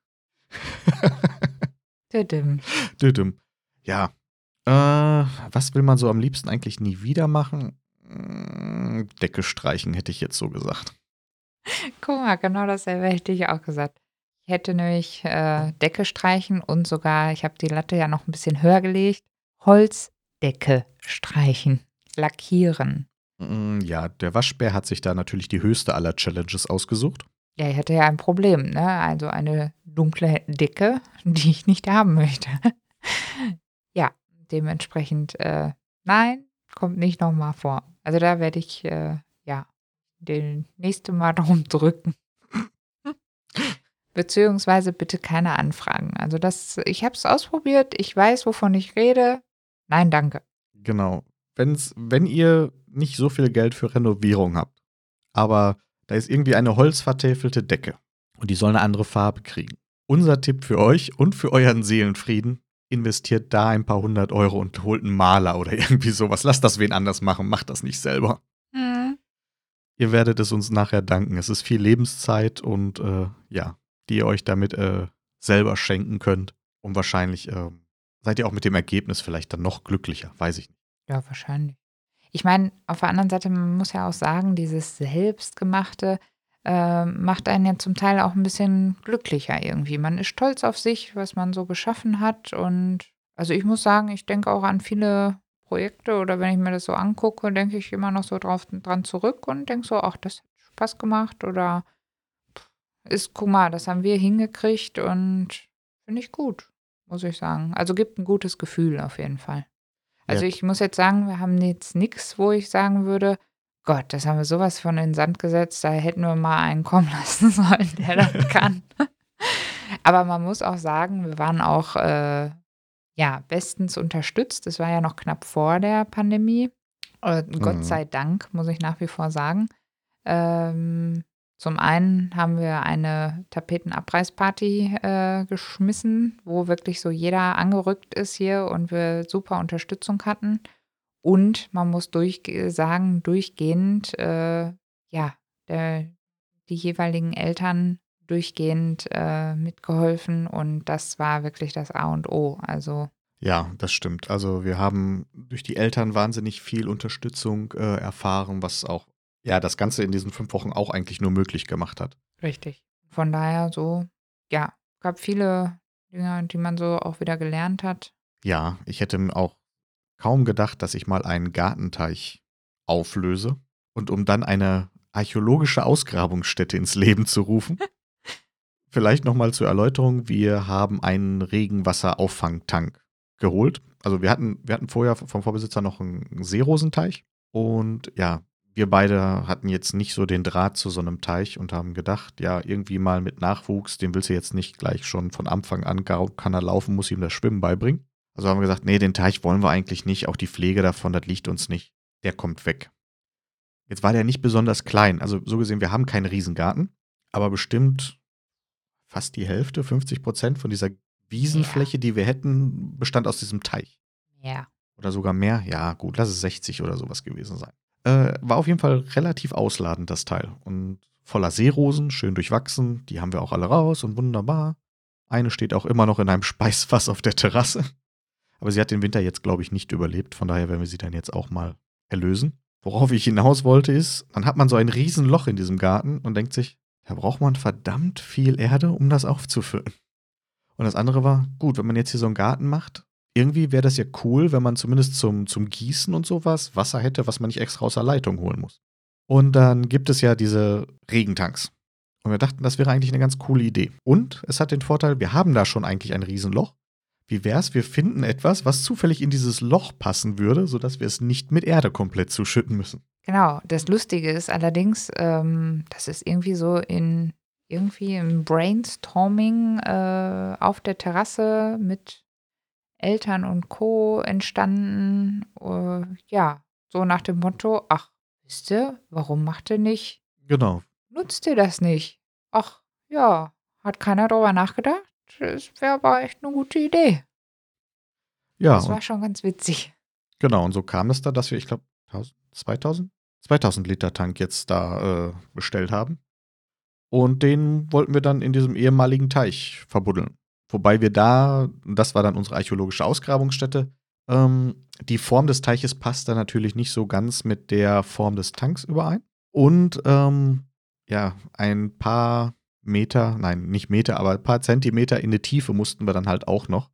Speaker 2: Düdüm.
Speaker 1: Düdüm. Ja. Äh, was will man so am liebsten eigentlich nie wieder machen? Hm, Decke streichen, hätte ich jetzt so gesagt.
Speaker 2: Guck mal, genau dasselbe hätte ich auch gesagt. Ich hätte nämlich äh, Decke streichen und sogar, ich habe die Latte ja noch ein bisschen höher gelegt, Holzdecke streichen, lackieren.
Speaker 1: Mm, ja, der Waschbär hat sich da natürlich die höchste aller Challenges ausgesucht.
Speaker 2: Ja, ich hatte ja ein Problem, ne? Also eine dunkle Decke, die ich nicht haben möchte. ja, dementsprechend, äh, nein, kommt nicht nochmal vor. Also da werde ich, äh, ja, den nächsten Mal darum drücken. Beziehungsweise bitte keine Anfragen. Also das, ich habe es ausprobiert, ich weiß, wovon ich rede. Nein, danke.
Speaker 1: Genau. Wenn's, wenn ihr nicht so viel Geld für Renovierung habt, aber da ist irgendwie eine holzvertäfelte Decke und die soll eine andere Farbe kriegen. Unser Tipp für euch und für euren Seelenfrieden, investiert da ein paar hundert Euro und holt einen Maler oder irgendwie sowas. Lasst das wen anders machen, macht das nicht selber. Mhm. Ihr werdet es uns nachher danken. Es ist viel Lebenszeit und äh, ja, die ihr euch damit äh, selber schenken könnt. Und wahrscheinlich äh, seid ihr auch mit dem Ergebnis vielleicht dann noch glücklicher, weiß ich nicht.
Speaker 2: Ja, wahrscheinlich. Ich meine, auf der anderen Seite, man muss ja auch sagen, dieses Selbstgemachte äh, macht einen ja zum Teil auch ein bisschen glücklicher irgendwie. Man ist stolz auf sich, was man so geschaffen hat. Und also ich muss sagen, ich denke auch an viele Projekte oder wenn ich mir das so angucke, denke ich immer noch so drauf, dran zurück und denke so, ach, das hat Spaß gemacht oder ist, guck mal, das haben wir hingekriegt und finde ich gut, muss ich sagen. Also gibt ein gutes Gefühl auf jeden Fall. Also
Speaker 1: Ja.
Speaker 2: ich muss jetzt sagen, wir haben jetzt nichts, wo ich sagen würde, Gott, das haben wir sowas von in den Sand gesetzt, da hätten wir mal einen kommen lassen sollen, der das kann. Aber man muss auch sagen, wir waren auch äh, ja bestens unterstützt. Es war ja noch knapp vor der Pandemie. Äh,
Speaker 1: Mhm.
Speaker 2: Gott sei Dank, muss ich nach wie vor sagen. Ähm, zum einen haben wir eine Tapetenabreißparty äh, geschmissen, wo wirklich so jeder angerückt ist hier und wir super Unterstützung hatten. Und man muss durch, sagen, durchgehend, äh, ja, der, die jeweiligen Eltern durchgehend äh, mitgeholfen und das war wirklich das A und O. Also
Speaker 1: Ja, das stimmt. Also wir haben durch die Eltern wahnsinnig viel Unterstützung äh, erfahren, was auch, ja, das Ganze in diesen fünf Wochen auch eigentlich nur möglich gemacht hat.
Speaker 2: richtig. Von daher so, ja, gab viele Dinge, die man so auch wieder gelernt hat.
Speaker 1: Ja, ich hätte auch kaum gedacht, dass ich mal einen Gartenteich auflöse und um dann eine archäologische Ausgrabungsstätte ins Leben zu rufen. Vielleicht nochmal zur Erläuterung, wir haben einen Regenwasserauffangtank geholt. Also wir hatten, wir hatten vorher vom Vorbesitzer noch einen Seerosenteich und ja, wir beide hatten jetzt nicht so den Draht zu so einem Teich und haben gedacht, ja, irgendwie mal mit Nachwuchs, den willst du jetzt nicht gleich schon von Anfang an, kann er laufen, muss ihm das Schwimmen beibringen. Also haben wir gesagt, nee, den Teich wollen wir eigentlich nicht, auch die Pflege davon, das liegt uns nicht. Der kommt weg. Jetzt war der nicht besonders klein, also so gesehen, wir haben keinen Riesengarten, aber bestimmt fast die Hälfte, 50 Prozent von dieser Wiesenfläche, die wir hätten, bestand aus diesem Teich.
Speaker 2: Ja.
Speaker 1: Oder sogar mehr. Ja, gut, lass es 60 oder sowas gewesen sein. Äh, war auf jeden Fall relativ ausladend, das Teil. Und voller Seerosen, schön durchwachsen. Die haben wir auch alle raus und wunderbar. Eine steht auch immer noch in einem Speisfass auf der Terrasse. Aber sie hat den Winter jetzt, glaube ich, nicht überlebt. Von daher werden wir sie dann jetzt auch mal erlösen. Worauf ich hinaus wollte, ist, dann hat man so ein Riesenloch in diesem Garten und denkt sich, da braucht man verdammt viel Erde, um das aufzufüllen. Und das andere war, gut, wenn man jetzt hier so einen Garten macht, irgendwie wäre das ja cool, wenn man zumindest zum, zum Gießen und sowas Wasser hätte, was man nicht extra aus der Leitung holen muss. Und dann gibt es ja diese Regentanks. Und wir dachten, das wäre eigentlich eine ganz coole Idee. Und es hat den Vorteil, wir haben da schon eigentlich ein Riesenloch. Wie wär's, wir finden etwas, was zufällig in dieses Loch passen würde, sodass wir es nicht mit Erde komplett zuschütten müssen.
Speaker 2: Genau. Das Lustige ist allerdings, ähm, das ist irgendwie so in irgendwie im Brainstorming äh, auf der Terrasse mit Eltern und Co. entstanden. Äh, ja, so nach dem Motto, ach, wisst ihr, warum macht ihr nicht,
Speaker 1: Genau.
Speaker 2: nutzt ihr das nicht? Ach, ja, hat keiner drüber nachgedacht? Das wäre aber echt eine gute Idee.
Speaker 1: Ja,
Speaker 2: das war schon ganz witzig.
Speaker 1: genau. Und so kam es da, dass wir, ich glaube, 2000? 2000 Liter Tank jetzt da äh, bestellt haben. Und den wollten wir dann in diesem ehemaligen Teich verbuddeln. Wobei wir da, das war dann unsere archäologische Ausgrabungsstätte, ähm, die Form des Teiches passt da natürlich nicht so ganz mit der Form des Tanks überein. Und ähm, ja, ein paar Meter, nein, nicht Meter, aber ein paar Zentimeter in die Tiefe mussten wir dann halt auch noch,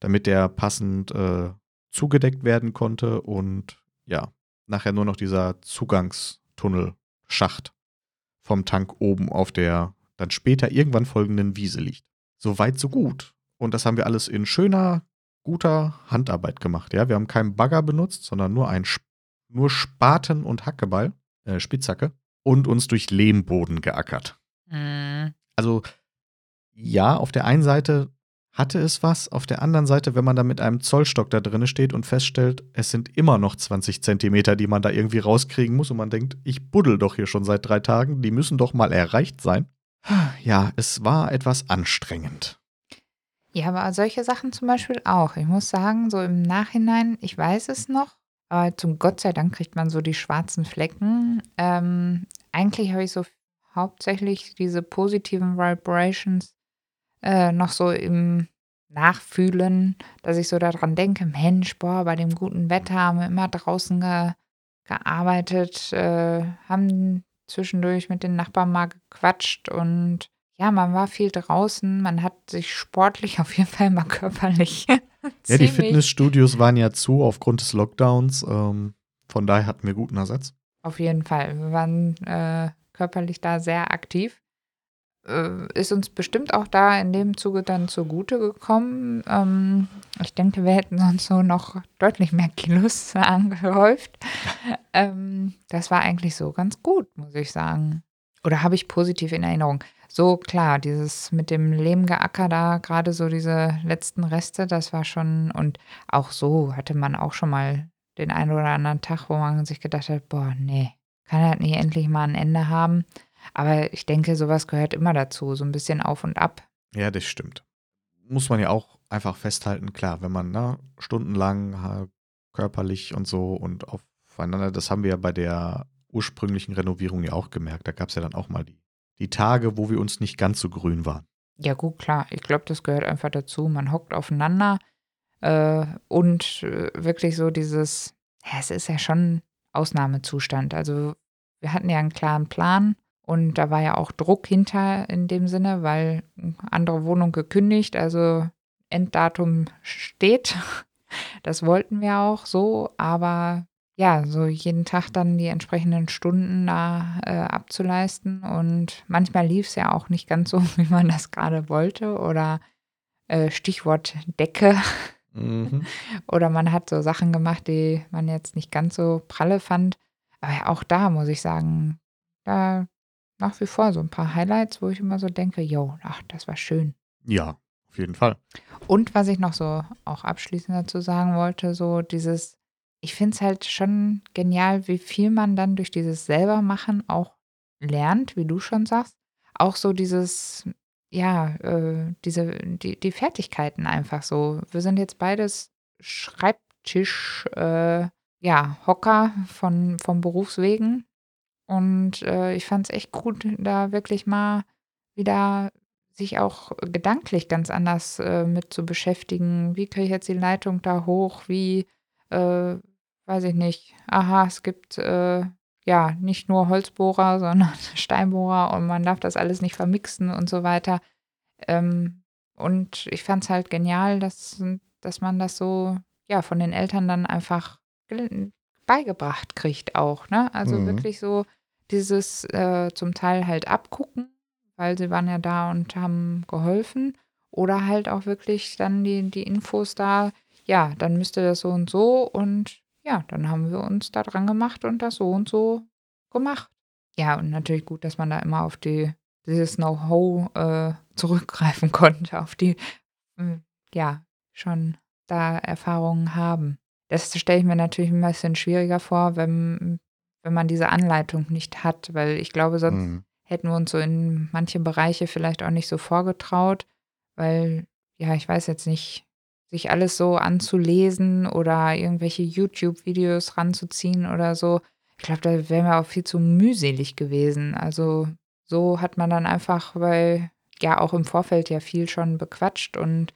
Speaker 1: damit der passend äh, zugedeckt werden konnte und ja, nachher nur noch dieser Zugangstunnelschacht vom Tank oben auf der dann später irgendwann folgenden Wiese liegt. So weit, so gut. Und das haben wir alles in schöner, guter Handarbeit gemacht. Ja, wir haben keinen Bagger benutzt, sondern nur ein nur Spaten und Hackebeil, äh, Spitzhacke und uns durch Lehmboden geackert.
Speaker 2: Mhm.
Speaker 1: Also ja, auf der einen Seite hatte es was, auf der anderen Seite, wenn man da mit einem Zollstock da drinne steht und feststellt, es sind immer noch 20 Zentimeter, die man da irgendwie rauskriegen muss und man denkt, ich buddel doch hier schon seit drei Tagen, die müssen doch mal erreicht sein. Ja, es war etwas anstrengend.
Speaker 2: Ja, aber solche Sachen zum Beispiel auch. Ich muss sagen, so im Nachhinein, ich weiß es noch, aber zum Gott sei Dank kriegt man so die schwarzen Flecken. Ähm, eigentlich habe ich so hauptsächlich diese positiven Vibrations äh, noch so im Nachfühlen, dass ich so daran denke, Mensch, boah, bei dem guten Wetter haben wir immer draußen ge gearbeitet, äh, haben zwischendurch mit den Nachbarn mal gequatscht und ja, man war viel draußen, man hat sich sportlich auf jeden Fall mal körperlich.
Speaker 1: Ja, die Fitnessstudios waren ja zu aufgrund des Lockdowns. Ähm, von daher hatten wir guten Ersatz.
Speaker 2: Auf jeden Fall. Wir waren äh, körperlich da sehr aktiv. Äh, ist uns bestimmt auch da in dem Zuge dann zugute gekommen. Ähm, ich denke, wir hätten sonst so noch deutlich mehr Kilos angehäuft. ähm, das war eigentlich so ganz gut, muss ich sagen. Oder habe ich positiv in Erinnerung. So klar, dieses mit dem Lehmgeacker da, gerade so diese letzten Reste, das war schon, und auch so hatte man auch schon mal den einen oder anderen Tag, wo man sich gedacht hat, boah, nee, kann halt nicht endlich mal ein Ende haben. Aber ich denke, sowas gehört immer dazu, so ein bisschen auf und ab.
Speaker 1: Ja, das stimmt. Muss man ja auch einfach festhalten, klar, wenn man na, ne, stundenlang körperlich und so und aufeinander, das haben wir ja bei der ursprünglichen Renovierung ja auch gemerkt. Da gab es ja dann auch mal die, die Tage, wo wir uns nicht ganz so grün waren.
Speaker 2: Ja, gut, klar. Ich glaube, das gehört einfach dazu. Man hockt aufeinander äh, und äh, wirklich so dieses, ja, es ist ja schon Ausnahmezustand. Also wir hatten ja einen klaren Plan und da war ja auch Druck hinter in dem Sinne, weil andere Wohnung gekündigt, also Enddatum steht. Das wollten wir auch so, aber ja, so jeden Tag dann die entsprechenden Stunden da äh, abzuleisten. Und manchmal lief es ja auch nicht ganz so, wie man das gerade wollte. Oder äh, Stichwort Decke. Mhm. Oder man hat so Sachen gemacht, die man jetzt nicht ganz so pralle fand. Aber ja, auch da muss ich sagen, da nach wie vor so ein paar Highlights, wo ich immer so denke, yo, ach, das war schön.
Speaker 1: Ja, auf jeden Fall.
Speaker 2: Und was ich noch so auch abschließend dazu sagen wollte, so dieses, ich finde es halt schon genial, wie viel man dann durch dieses Selbermachen auch lernt, wie du schon sagst. Auch so dieses, ja, äh, diese, die, die Fertigkeiten einfach so. Wir sind jetzt beides Schreibtisch, äh, ja, Hocker von, vom Berufswegen. Und äh, ich fand es echt gut, da wirklich mal wieder sich auch gedanklich ganz anders äh, mit zu beschäftigen. Wie kriege ich jetzt die Leitung da hoch? Wie, äh, weiß ich nicht. Aha, es gibt äh, ja nicht nur Holzbohrer, sondern Steinbohrer und man darf das alles nicht vermixen und so weiter. Ähm, und ich fand es halt genial, dass, dass man das so ja von den Eltern dann einfach beigebracht kriegt auch. Ne? Also mhm. wirklich so dieses äh, zum Teil halt abgucken, weil sie waren ja da und haben geholfen. Oder halt auch wirklich dann die, die Infos da, ja, dann müsste das so und so und ja, dann haben wir uns da dran gemacht und das so und so gemacht. Ja, und natürlich gut, dass man da immer auf die, dieses Know-how äh, zurückgreifen konnte, auf die, äh, ja, schon da Erfahrungen haben. Das stelle ich mir natürlich ein bisschen schwieriger vor, wenn, wenn man diese Anleitung nicht hat, weil ich glaube, sonst mhm. hätten wir uns so in manche Bereiche vielleicht auch nicht so vorgetraut, weil, ja, ich weiß jetzt nicht, sich alles so anzulesen oder irgendwelche YouTube-Videos ranzuziehen oder so. Ich glaube, da wären wir auch viel zu mühselig gewesen. Also so hat man dann einfach, weil ja auch im Vorfeld ja viel schon bequatscht und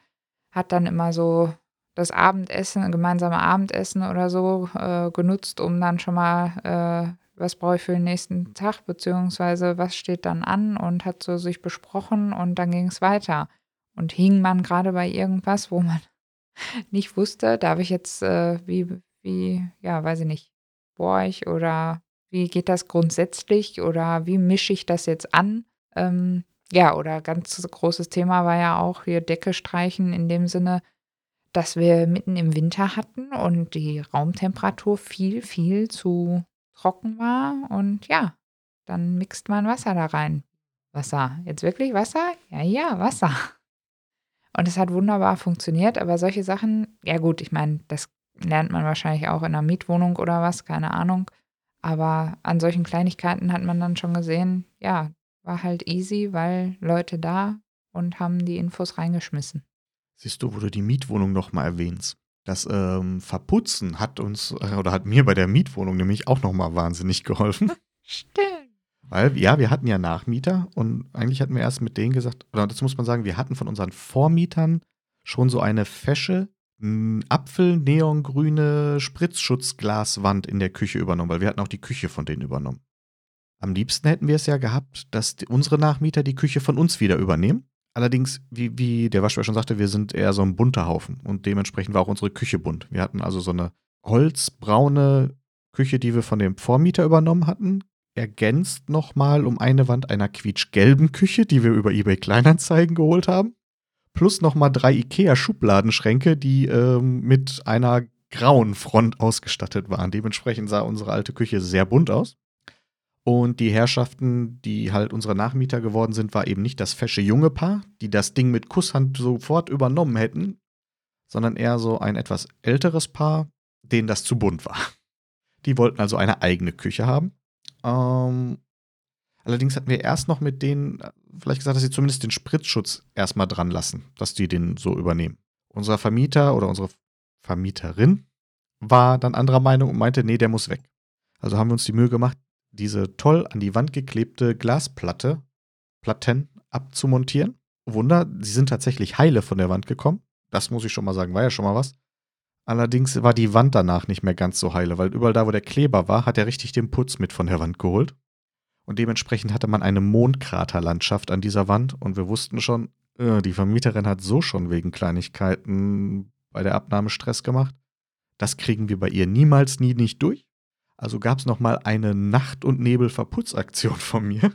Speaker 2: hat dann immer so das Abendessen, gemeinsame Abendessen oder so äh, genutzt, um dann schon mal, äh, was brauche ich für den nächsten Tag, beziehungsweise was steht dann an und hat so sich besprochen und dann ging es weiter. Und hing man gerade bei irgendwas, wo man nicht wusste, darf ich jetzt, äh, wie, wie, ja, weiß ich nicht, bohre ich oder wie geht das grundsätzlich oder wie mische ich das jetzt an? Ähm, ja, oder ganz großes Thema war ja auch hier Decke streichen in dem Sinne, dass wir mitten im Winter hatten und die Raumtemperatur viel, viel zu trocken war. Und ja, dann mixt man Wasser da rein. Wasser. Jetzt wirklich Wasser? Ja, ja, Wasser. Und es hat wunderbar funktioniert, aber solche Sachen, ja gut, ich meine, das lernt man wahrscheinlich auch in einer Mietwohnung oder was, keine Ahnung. Aber an solchen Kleinigkeiten hat man dann schon gesehen, ja, war halt easy, weil Leute da und haben die Infos reingeschmissen.
Speaker 1: Siehst du, wo du die Mietwohnung nochmal erwähnst. Das ähm, Verputzen hat uns, äh, oder hat mir bei der Mietwohnung nämlich auch nochmal wahnsinnig geholfen.
Speaker 2: Stimmt.
Speaker 1: Weil, ja, wir hatten ja Nachmieter und eigentlich hatten wir erst mit denen gesagt, oder das muss man sagen, wir hatten von unseren Vormietern schon so eine fesche, Apfel-neongrüne Spritzschutzglaswand in der Küche übernommen, weil wir hatten auch die Küche von denen übernommen. Am liebsten hätten wir es ja gehabt, dass unsere Nachmieter die Küche von uns wieder übernehmen. Allerdings, wie, wie der Waschbär schon sagte, wir sind eher so ein bunter Haufen und dementsprechend war auch unsere Küche bunt. Wir hatten also so eine holzbraune Küche, die wir von dem Vormieter übernommen hatten, ergänzt nochmal um eine Wand einer quietschgelben Küche, die wir über eBay Kleinanzeigen geholt haben. Plus nochmal drei IKEA-Schubladenschränke, die ähm, mit einer grauen Front ausgestattet waren. Dementsprechend sah unsere alte Küche sehr bunt aus. Und die Herrschaften, die halt unsere Nachmieter geworden sind, war eben nicht das fesche junge Paar, die das Ding mit Kusshand sofort übernommen hätten, sondern eher so ein etwas älteres Paar, denen das zu bunt war. Die wollten also eine eigene Küche haben. Ähm, allerdings hatten wir erst noch mit denen vielleicht gesagt, dass sie zumindest den Spritzschutz erstmal dran lassen, dass die den so übernehmen. Unser Vermieter oder unsere Vermieterin war dann anderer Meinung und meinte, nee, der muss weg. Also haben wir uns die Mühe gemacht, diese toll an die Wand geklebte Glasplatte, Platten abzumontieren. Wunder, sie sind tatsächlich heile von der Wand gekommen. Das muss ich schon mal sagen, war ja schon mal was. Allerdings war die Wand danach nicht mehr ganz so heile, weil überall da, wo der Kleber war, hat er richtig den Putz mit von der Wand geholt. Und dementsprechend hatte man eine Mondkraterlandschaft an dieser Wand und wir wussten schon, äh, die Vermieterin hat so schon wegen Kleinigkeiten bei der Abnahme Stress gemacht. Das kriegen wir bei ihr niemals, nie nicht durch. Also gab es nochmal eine Nacht- und Nebel-Verputzaktion von mir,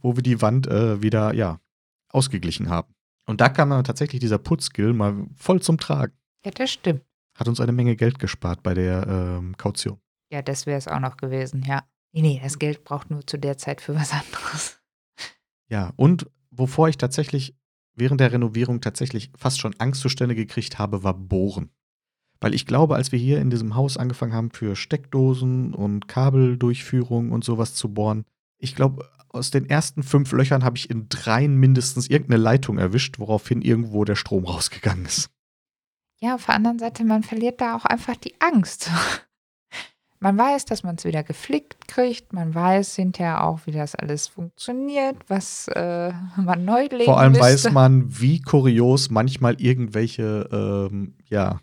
Speaker 1: wo wir die Wand äh, wieder, ja, ausgeglichen haben. Und da kam dann tatsächlich dieser Putzskill mal voll zum Tragen.
Speaker 2: Ja, das stimmt.
Speaker 1: Hat uns eine Menge Geld gespart bei der ähm, Kaution.
Speaker 2: Ja, das wäre es auch noch gewesen, ja. Nee, nee, das Geld braucht nur zu der Zeit für was anderes.
Speaker 1: Ja, und wovor ich tatsächlich während der Renovierung tatsächlich fast schon Angstzustände gekriegt habe, war Bohren. Weil ich glaube, als wir hier in diesem Haus angefangen haben, für Steckdosen und Kabeldurchführung und sowas zu bohren, ich glaube, aus den ersten fünf Löchern habe ich in dreien mindestens irgendeine Leitung erwischt, woraufhin irgendwo der Strom rausgegangen ist.
Speaker 2: Ja, auf der anderen Seite, man verliert da auch einfach die Angst. Man weiß, dass man es wieder geflickt kriegt. Man weiß hinterher auch, wie das alles funktioniert, was äh, man neu legen
Speaker 1: Vor allem
Speaker 2: müsste.
Speaker 1: weiß man, wie kurios manchmal irgendwelche ähm, ja,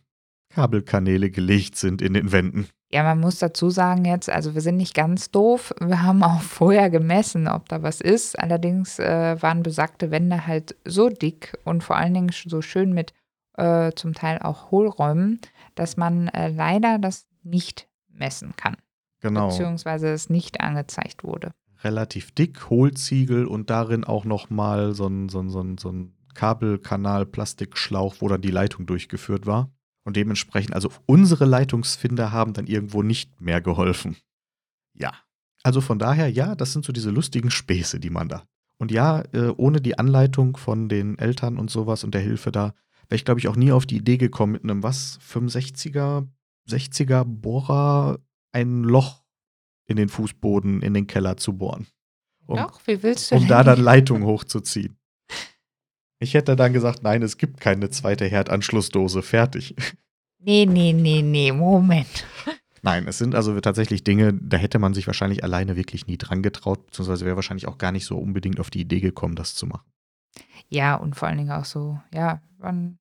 Speaker 1: Kabelkanäle gelegt sind in den Wänden.
Speaker 2: Ja, man muss dazu sagen jetzt, also wir sind nicht ganz doof. Wir haben auch vorher gemessen, ob da was ist. Allerdings äh, waren besagte Wände halt so dick und vor allen Dingen so schön mit äh, zum Teil auch Hohlräumen, dass man äh, leider das nicht messen kann.
Speaker 1: Genau.
Speaker 2: Beziehungsweise es nicht angezeigt wurde.
Speaker 1: Relativ dick, Hohlziegel und darin auch nochmal so ein, so ein, so ein, so ein Kabelkanal, Plastikschlauch, wo dann die Leitung durchgeführt war. Und dementsprechend, also unsere Leitungsfinder haben dann irgendwo nicht mehr geholfen. Ja. Also von daher, ja, das sind so diese lustigen Späße, die man da. Und ja, äh, ohne die Anleitung von den Eltern und sowas und der Hilfe da, wäre ich, glaube ich, auch nie auf die Idee gekommen, mit einem was, 65er, 60er Bohrer ein Loch in den Fußboden, in den Keller zu bohren. Um,
Speaker 2: Doch, wie willst du
Speaker 1: um da dann Leitung hochzuziehen. Ich hätte dann gesagt, nein, es gibt keine zweite Herdanschlussdose, fertig.
Speaker 2: Nee, nee, nee, nee, Moment.
Speaker 1: Nein, es sind also tatsächlich Dinge, da hätte man sich wahrscheinlich alleine wirklich nie dran getraut, beziehungsweise wäre wahrscheinlich auch gar nicht so unbedingt auf die Idee gekommen, das zu machen.
Speaker 2: Ja, und vor allen Dingen auch so, ja, man,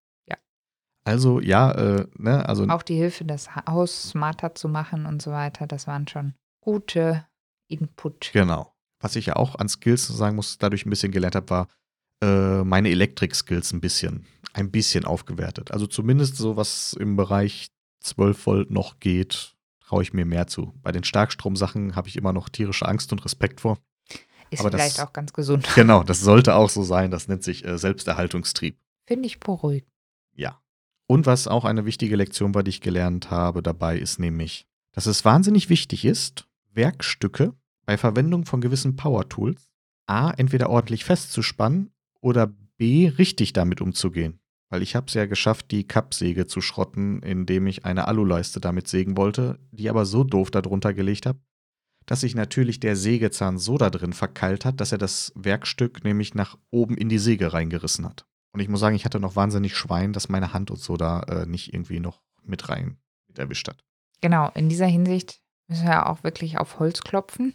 Speaker 1: Also ja, äh, ne, also
Speaker 2: auch die Hilfe, das Haus smarter zu machen und so weiter, das waren schon gute Input.
Speaker 1: genau. Was ich ja auch an Skills sagen muss, dadurch ein bisschen gelernt habe, war äh, meine Elektrik-Skills ein bisschen, ein bisschen aufgewertet. Also zumindest so, was im Bereich 12 Volt noch geht, traue ich mir mehr zu. Bei den Starkstromsachen habe ich immer noch tierische Angst und Respekt vor.
Speaker 2: Ist
Speaker 1: aber das-
Speaker 2: vielleicht auch ganz gesund.
Speaker 1: Genau, das sollte auch so sein. Das nennt sich äh, Selbsterhaltungstrieb.
Speaker 2: Finde ich beruhigend.
Speaker 1: Ja. Und was auch eine wichtige Lektion war, die ich gelernt habe dabei, ist nämlich, dass es wahnsinnig wichtig ist, Werkstücke bei Verwendung von gewissen Power-Tools A, entweder ordentlich festzuspannen oder B, richtig damit umzugehen. Weil ich habe es ja geschafft, die Kappsäge zu schrotten, indem ich eine Aluleiste damit sägen wollte, die aber so doof darunter gelegt habe, dass sich natürlich der Sägezahn so da drin verkeilt hat, dass er das Werkstück nämlich nach oben in die Säge reingerissen hat. Und ich muss sagen, ich hatte noch wahnsinnig Schwein, dass meine Hand und so da äh, nicht irgendwie noch mit rein mit erwischt hat.
Speaker 2: Genau, in dieser Hinsicht müssen wir auch wirklich auf Holz klopfen,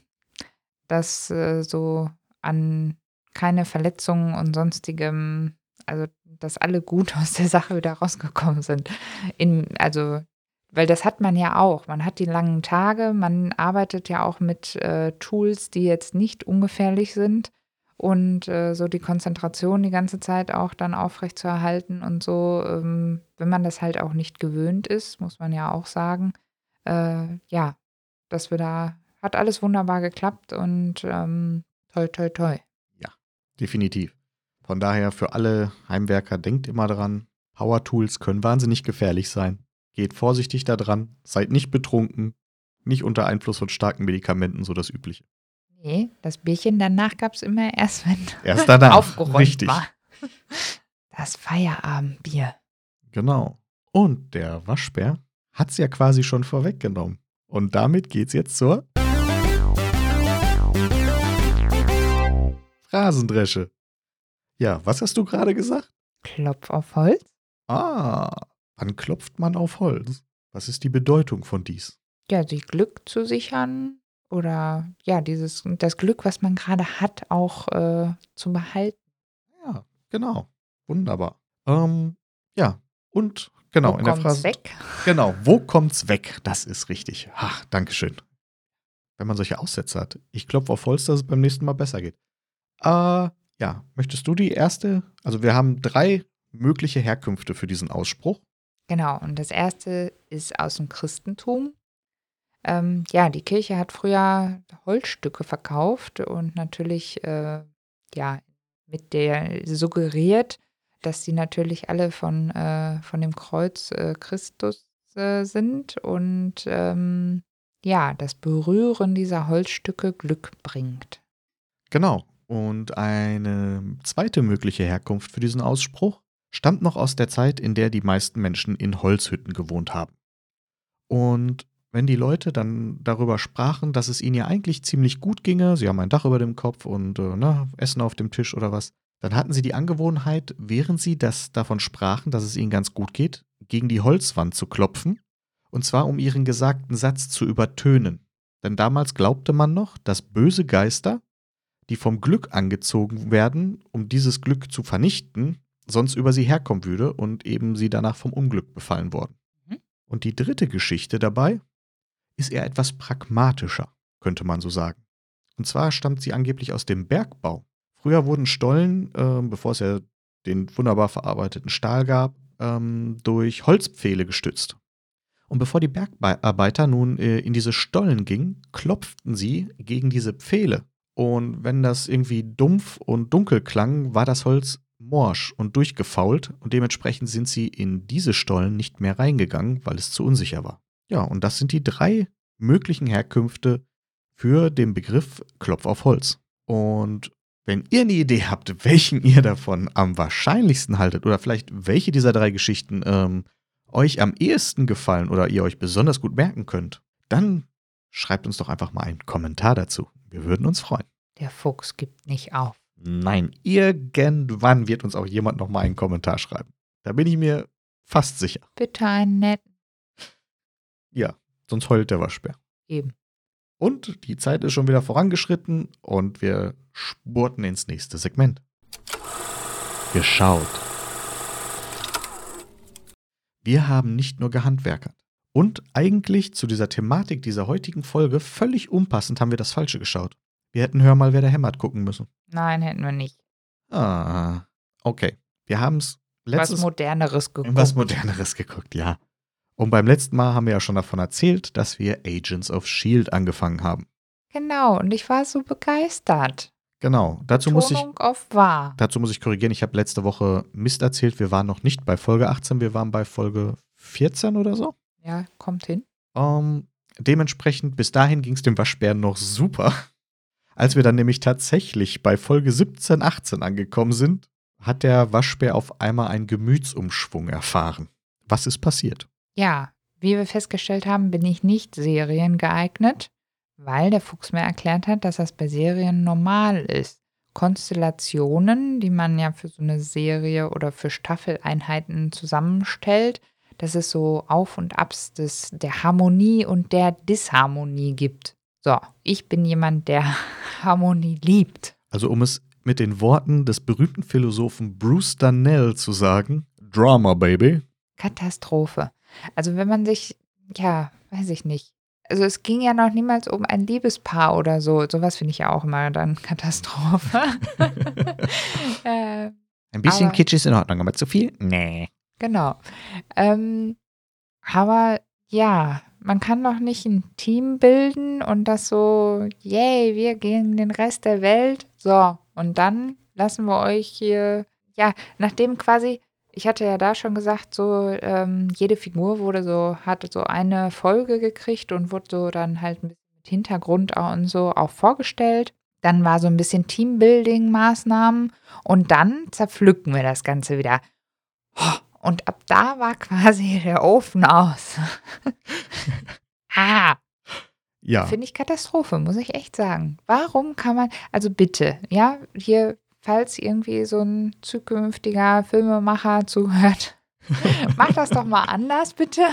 Speaker 2: dass äh, so an keine Verletzungen und sonstigem, also dass alle gut aus der Sache wieder rausgekommen sind. In, also, weil das hat man ja auch. Man hat die langen Tage, man arbeitet ja auch mit äh, Tools, die jetzt nicht ungefährlich sind. Und äh, so die Konzentration die ganze Zeit auch dann aufrecht zu erhalten und so, ähm, wenn man das halt auch nicht gewöhnt ist, muss man ja auch sagen, äh, ja, dass wir da hat alles wunderbar geklappt und ähm, toi, toi, toi.
Speaker 1: Definitiv. Von daher für alle Heimwerker, denkt immer dran, Power Tools können wahnsinnig gefährlich sein. Geht vorsichtig da dran, seid nicht betrunken, nicht unter Einfluss von starken Medikamenten, so das Übliche.
Speaker 2: Nee, das Bierchen danach gab es immer erst, wenn
Speaker 1: Erst danach.
Speaker 2: aufgeräumt
Speaker 1: Richtig.
Speaker 2: war. Das Feierabendbier.
Speaker 1: Genau. Und der Waschbär hat's ja quasi schon vorweggenommen. Und damit geht's jetzt zur Phrasendresche. Ja, was hast du gerade gesagt?
Speaker 2: Klopf auf Holz.
Speaker 1: Ah, wann klopft man auf Holz? Was ist die Bedeutung von dies?
Speaker 2: Ja, sich Glück zu sichern oder ja, dieses, das Glück, was man gerade hat, auch äh, zu behalten.
Speaker 1: Ja, genau. Wunderbar. Ähm, ja, und genau,
Speaker 2: Wo
Speaker 1: in der Phrase.
Speaker 2: weg?
Speaker 1: Genau, wo kommt's weg? Das ist richtig. Ach, Dankeschön. Wenn man solche Aussätze hat. Ich klopfe auf Holz, dass es beim nächsten Mal besser geht. Äh, ja, möchtest du die erste? Also wir haben drei mögliche Herkünfte für diesen Ausspruch.
Speaker 2: Genau, und das erste ist aus dem Christentum. Ähm, ja, die Kirche hat früher Holzstücke verkauft und natürlich, äh, ja, mit der suggeriert, dass sie natürlich alle von, äh, von dem Kreuz äh, Christus äh, sind und ähm, ja, das Berühren dieser Holzstücke Glück bringt.
Speaker 1: Genau. Und eine zweite mögliche Herkunft für diesen Ausspruch stammt noch aus der Zeit, in der die meisten Menschen in Holzhütten gewohnt haben. Und wenn die Leute dann darüber sprachen, dass es ihnen ja eigentlich ziemlich gut ginge, sie haben ein Dach über dem Kopf und äh, ne, Essen auf dem Tisch oder was, dann hatten sie die Angewohnheit, während sie das davon sprachen, dass es ihnen ganz gut geht, gegen die Holzwand zu klopfen, und zwar um ihren gesagten Satz zu übertönen. Denn damals glaubte man noch, dass böse Geister, die vom Glück angezogen werden, um dieses Glück zu vernichten, sonst über sie herkommen würde und eben sie danach vom Unglück befallen worden.
Speaker 2: Mhm.
Speaker 1: Und die dritte Geschichte dabei ist eher etwas pragmatischer, könnte man so sagen. Und zwar stammt sie angeblich aus dem Bergbau. Früher wurden Stollen, äh, bevor es ja den wunderbar verarbeiteten Stahl gab, ähm, durch Holzpfähle gestützt. Und bevor die Bergarbeiter nun äh, in diese Stollen gingen, klopften sie gegen diese Pfähle. Und wenn das irgendwie dumpf und dunkel klang, war das Holz morsch und durchgefault und dementsprechend sind sie in diese Stollen nicht mehr reingegangen, weil es zu unsicher war. Ja, und das sind die drei möglichen Herkünfte für den Begriff Klopf auf Holz. Und wenn ihr eine Idee habt, welchen ihr davon am wahrscheinlichsten haltet oder vielleicht welche dieser drei Geschichten ähm, euch am ehesten gefallen oder ihr euch besonders gut merken könnt, dann schreibt uns doch einfach mal einen Kommentar dazu. Wir würden uns freuen.
Speaker 2: Der Fuchs gibt nicht auf.
Speaker 1: Nein, irgendwann wird uns auch jemand noch mal einen Kommentar schreiben. Da bin ich mir fast sicher.
Speaker 2: Bitte einen netten.
Speaker 1: Ja, sonst heult der Waschbär.
Speaker 2: Eben.
Speaker 1: Und die Zeit ist schon wieder vorangeschritten und wir spurten ins nächste Segment. Geschaut. Wir haben nicht nur gehandwerkert. Und eigentlich zu dieser Thematik dieser heutigen Folge völlig unpassend haben wir das Falsche geschaut. Wir hätten Hör mal, wer der hämmert gucken müssen.
Speaker 2: Nein, hätten wir nicht.
Speaker 1: Ah, okay. Wir haben es
Speaker 2: Was
Speaker 1: letztes
Speaker 2: Moderneres geguckt.
Speaker 1: was Moderneres geguckt, ja. Und beim letzten Mal haben wir ja schon davon erzählt, dass wir Agents of Shield angefangen haben.
Speaker 2: Genau, und ich war so begeistert.
Speaker 1: Genau. Dazu muss ich
Speaker 2: auf wahr.
Speaker 1: Dazu muss ich korrigieren, ich habe letzte Woche Mist erzählt. Wir waren noch nicht bei Folge 18, wir waren bei Folge 14 oder so.
Speaker 2: Ja, kommt hin.
Speaker 1: Ähm, dementsprechend, bis dahin ging es dem Waschbären noch super. Als wir dann nämlich tatsächlich bei Folge 17, 18 angekommen sind, hat der Waschbär auf einmal einen Gemütsumschwung erfahren. Was ist passiert?
Speaker 2: Ja, wie wir festgestellt haben, bin ich nicht seriengeeignet, weil der Fuchs mir erklärt hat, dass das bei Serien normal ist. Konstellationen, die man ja für so eine Serie oder für Staffeleinheiten zusammenstellt, dass es so Auf und Abs des, der Harmonie und der Disharmonie gibt. So, ich bin jemand, der Harmonie liebt.
Speaker 1: Also, um es mit den Worten des berühmten Philosophen Bruce Darnell zu sagen: Drama, Baby.
Speaker 2: Katastrophe. Also wenn man sich, ja, weiß ich nicht. Also es ging ja noch niemals um ein Liebespaar oder so. Sowas finde ich ja auch immer dann Katastrophe. äh,
Speaker 1: Ein bisschen
Speaker 2: Aber-
Speaker 1: Kitsch ist in Ordnung, aber zu viel? Nee.
Speaker 2: Genau. Ähm, aber ja, man kann doch nicht ein Team bilden und das so, yay, wir gegen den Rest der Welt. So, und dann lassen wir euch hier, ja, nachdem quasi, ich hatte ja da schon gesagt, so ähm, jede Figur wurde so, hatte so eine Folge gekriegt und wurde so dann halt mit Hintergrund und so auch vorgestellt. Dann war so ein bisschen Teambuilding-Maßnahmen und dann zerpflücken wir das Ganze wieder. Und ab da war quasi der Ofen aus. ah.
Speaker 1: Ja.
Speaker 2: Finde ich Katastrophe, muss ich echt sagen. Warum kann man, also bitte, ja, hier, falls irgendwie so ein zukünftiger Filmemacher zuhört, mach das doch mal anders, bitte.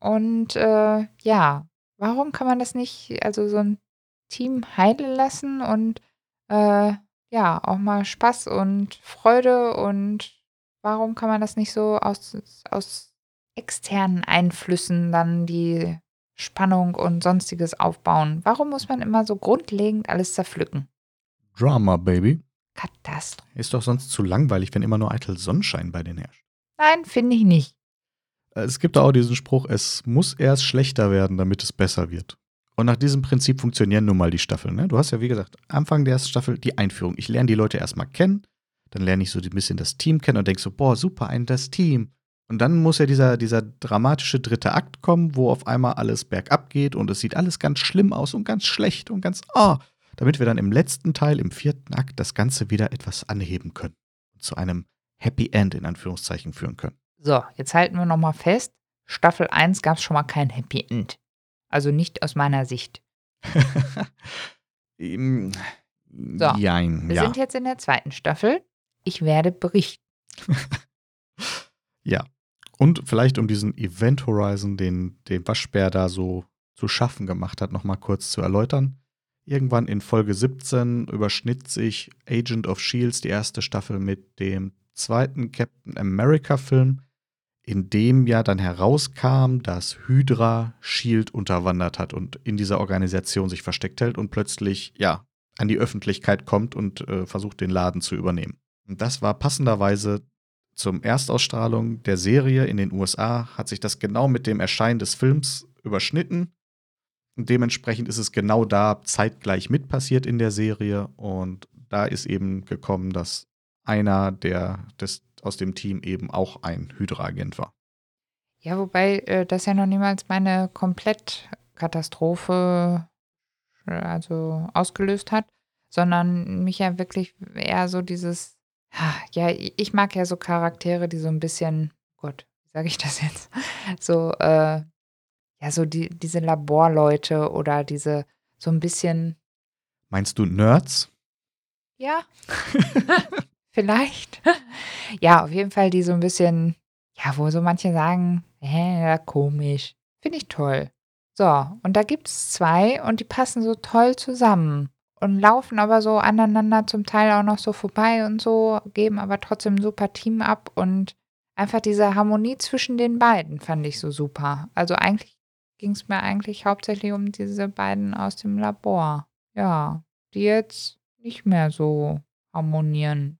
Speaker 2: Und äh, ja, warum kann man das nicht, also so ein Team heilen lassen und äh, ja, auch mal Spaß und Freude und warum kann man das nicht so aus, aus externen Einflüssen dann die Spannung und sonstiges aufbauen? Warum muss man immer so grundlegend alles zerpflücken?
Speaker 1: Drama, Baby.
Speaker 2: Katastrophe.
Speaker 1: Ist doch sonst zu langweilig, wenn immer nur eitel Sonnenschein bei denen herrscht.
Speaker 2: Nein, finde ich nicht.
Speaker 1: Äh, es gibt auch diesen Spruch, es muss erst schlechter werden, damit es besser wird. Und nach diesem Prinzip funktionieren nun mal die Staffeln. Ne? Du hast ja, wie gesagt, Anfang der ersten Staffel die Einführung. Ich lerne die Leute erstmal kennen, dann lerne ich so ein bisschen das Team kennen und denke so, boah, super, ein das Team. Und dann muss ja dieser, dieser dramatische dritte Akt kommen, wo auf einmal alles bergab geht und es sieht alles ganz schlimm aus und ganz schlecht und ganz, oh, damit wir dann im letzten Teil, im vierten Akt, das Ganze wieder etwas anheben können und zu einem Happy End in Anführungszeichen führen können.
Speaker 2: So, jetzt halten wir nochmal fest. Staffel 1 gab es schon mal kein Happy End. Also nicht aus meiner Sicht. So,
Speaker 1: Jein,
Speaker 2: Wir
Speaker 1: ja.
Speaker 2: sind jetzt in der zweiten Staffel. Ich werde berichten.
Speaker 1: ja. Und vielleicht um diesen Event Horizon, den, den Waschbär da so zu schaffen gemacht hat, nochmal kurz zu erläutern. Irgendwann in Folge 17 überschnitt sich Agent of Shields, die erste Staffel, mit dem zweiten Captain America-Film, in dem ja dann herauskam, dass Hydra Shield unterwandert hat und in dieser Organisation sich versteckt hält und plötzlich, ja, an die Öffentlichkeit kommt und äh, versucht, den Laden zu übernehmen. Und das war passenderweise zum Erstausstrahlung der Serie in den USA, hat sich das genau mit dem Erscheinen des Films überschnitten. Und dementsprechend ist es genau da zeitgleich mit passiert in der Serie. Und da ist eben gekommen, dass einer der des, aus dem Team eben auch ein Hydra-Agent war.
Speaker 2: Ja, wobei äh, das ja noch niemals meine Komplettkatastrophe äh, also ausgelöst hat, sondern mich ja wirklich eher so dieses, ja, ich mag ja so Charaktere, die so ein bisschen, Gott, wie sage ich das jetzt, so, äh, ja, so die, diese Laborleute oder diese, so ein bisschen,
Speaker 1: Meinst du Nerds?
Speaker 2: ja, vielleicht. ja, auf jeden Fall die so ein bisschen, ja, wo so manche sagen, hä, komisch. Finde ich toll. So, und da gibt es zwei und die passen so toll zusammen und laufen aber so aneinander zum Teil auch noch so vorbei und so, geben aber trotzdem ein super Team ab und einfach diese Harmonie zwischen den beiden fand ich so super. Also eigentlich ging es mir eigentlich hauptsächlich um diese beiden aus dem Labor. Ja, die jetzt nicht mehr so harmonieren.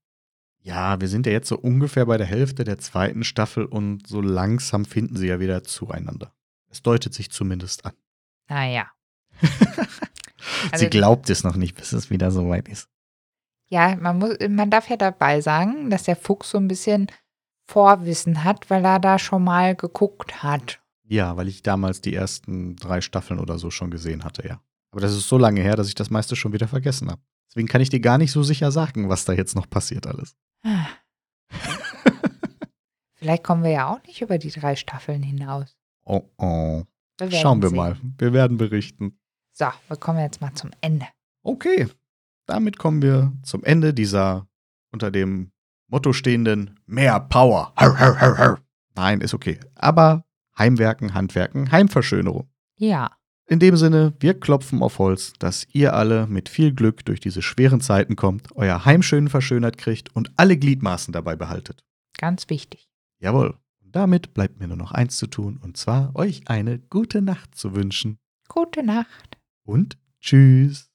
Speaker 1: Ja, wir sind ja jetzt so ungefähr bei der Hälfte der zweiten Staffel und so langsam finden sie ja wieder zueinander. Es deutet sich zumindest an.
Speaker 2: Naja.
Speaker 1: sie glaubt es noch nicht, bis es wieder soweit ist.
Speaker 2: Ja, man muss, man darf ja dabei sagen, dass der Fuchs so ein bisschen Vorwissen hat, weil er da schon mal geguckt hat.
Speaker 1: Ja, weil ich damals die ersten drei Staffeln oder so schon gesehen hatte, ja. Aber das ist so lange her, dass ich das meiste schon wieder vergessen habe. Deswegen kann ich dir gar nicht so sicher sagen, was da jetzt noch passiert alles.
Speaker 2: Vielleicht kommen wir ja auch nicht über die drei Staffeln hinaus.
Speaker 1: Oh oh.
Speaker 2: Wir
Speaker 1: Schauen wir
Speaker 2: sehen.
Speaker 1: mal. Wir werden berichten.
Speaker 2: So, wir kommen jetzt mal zum Ende.
Speaker 1: Okay. Damit kommen wir zum Ende dieser unter dem Motto stehenden Mehr Power. Har, har, har, har. Nein, ist okay. Aber Heimwerken, Handwerken, Heimverschönerung.
Speaker 2: Ja,
Speaker 1: In dem Sinne, wir klopfen auf Holz, dass ihr alle mit viel Glück durch diese schweren Zeiten kommt, euer Heim schön verschönert kriegt und alle Gliedmaßen dabei behaltet.
Speaker 2: ganz wichtig.
Speaker 1: Jawohl. Und damit bleibt mir nur noch eins zu tun, und zwar euch eine gute Nacht zu wünschen.
Speaker 2: Gute Nacht.
Speaker 1: Und tschüss.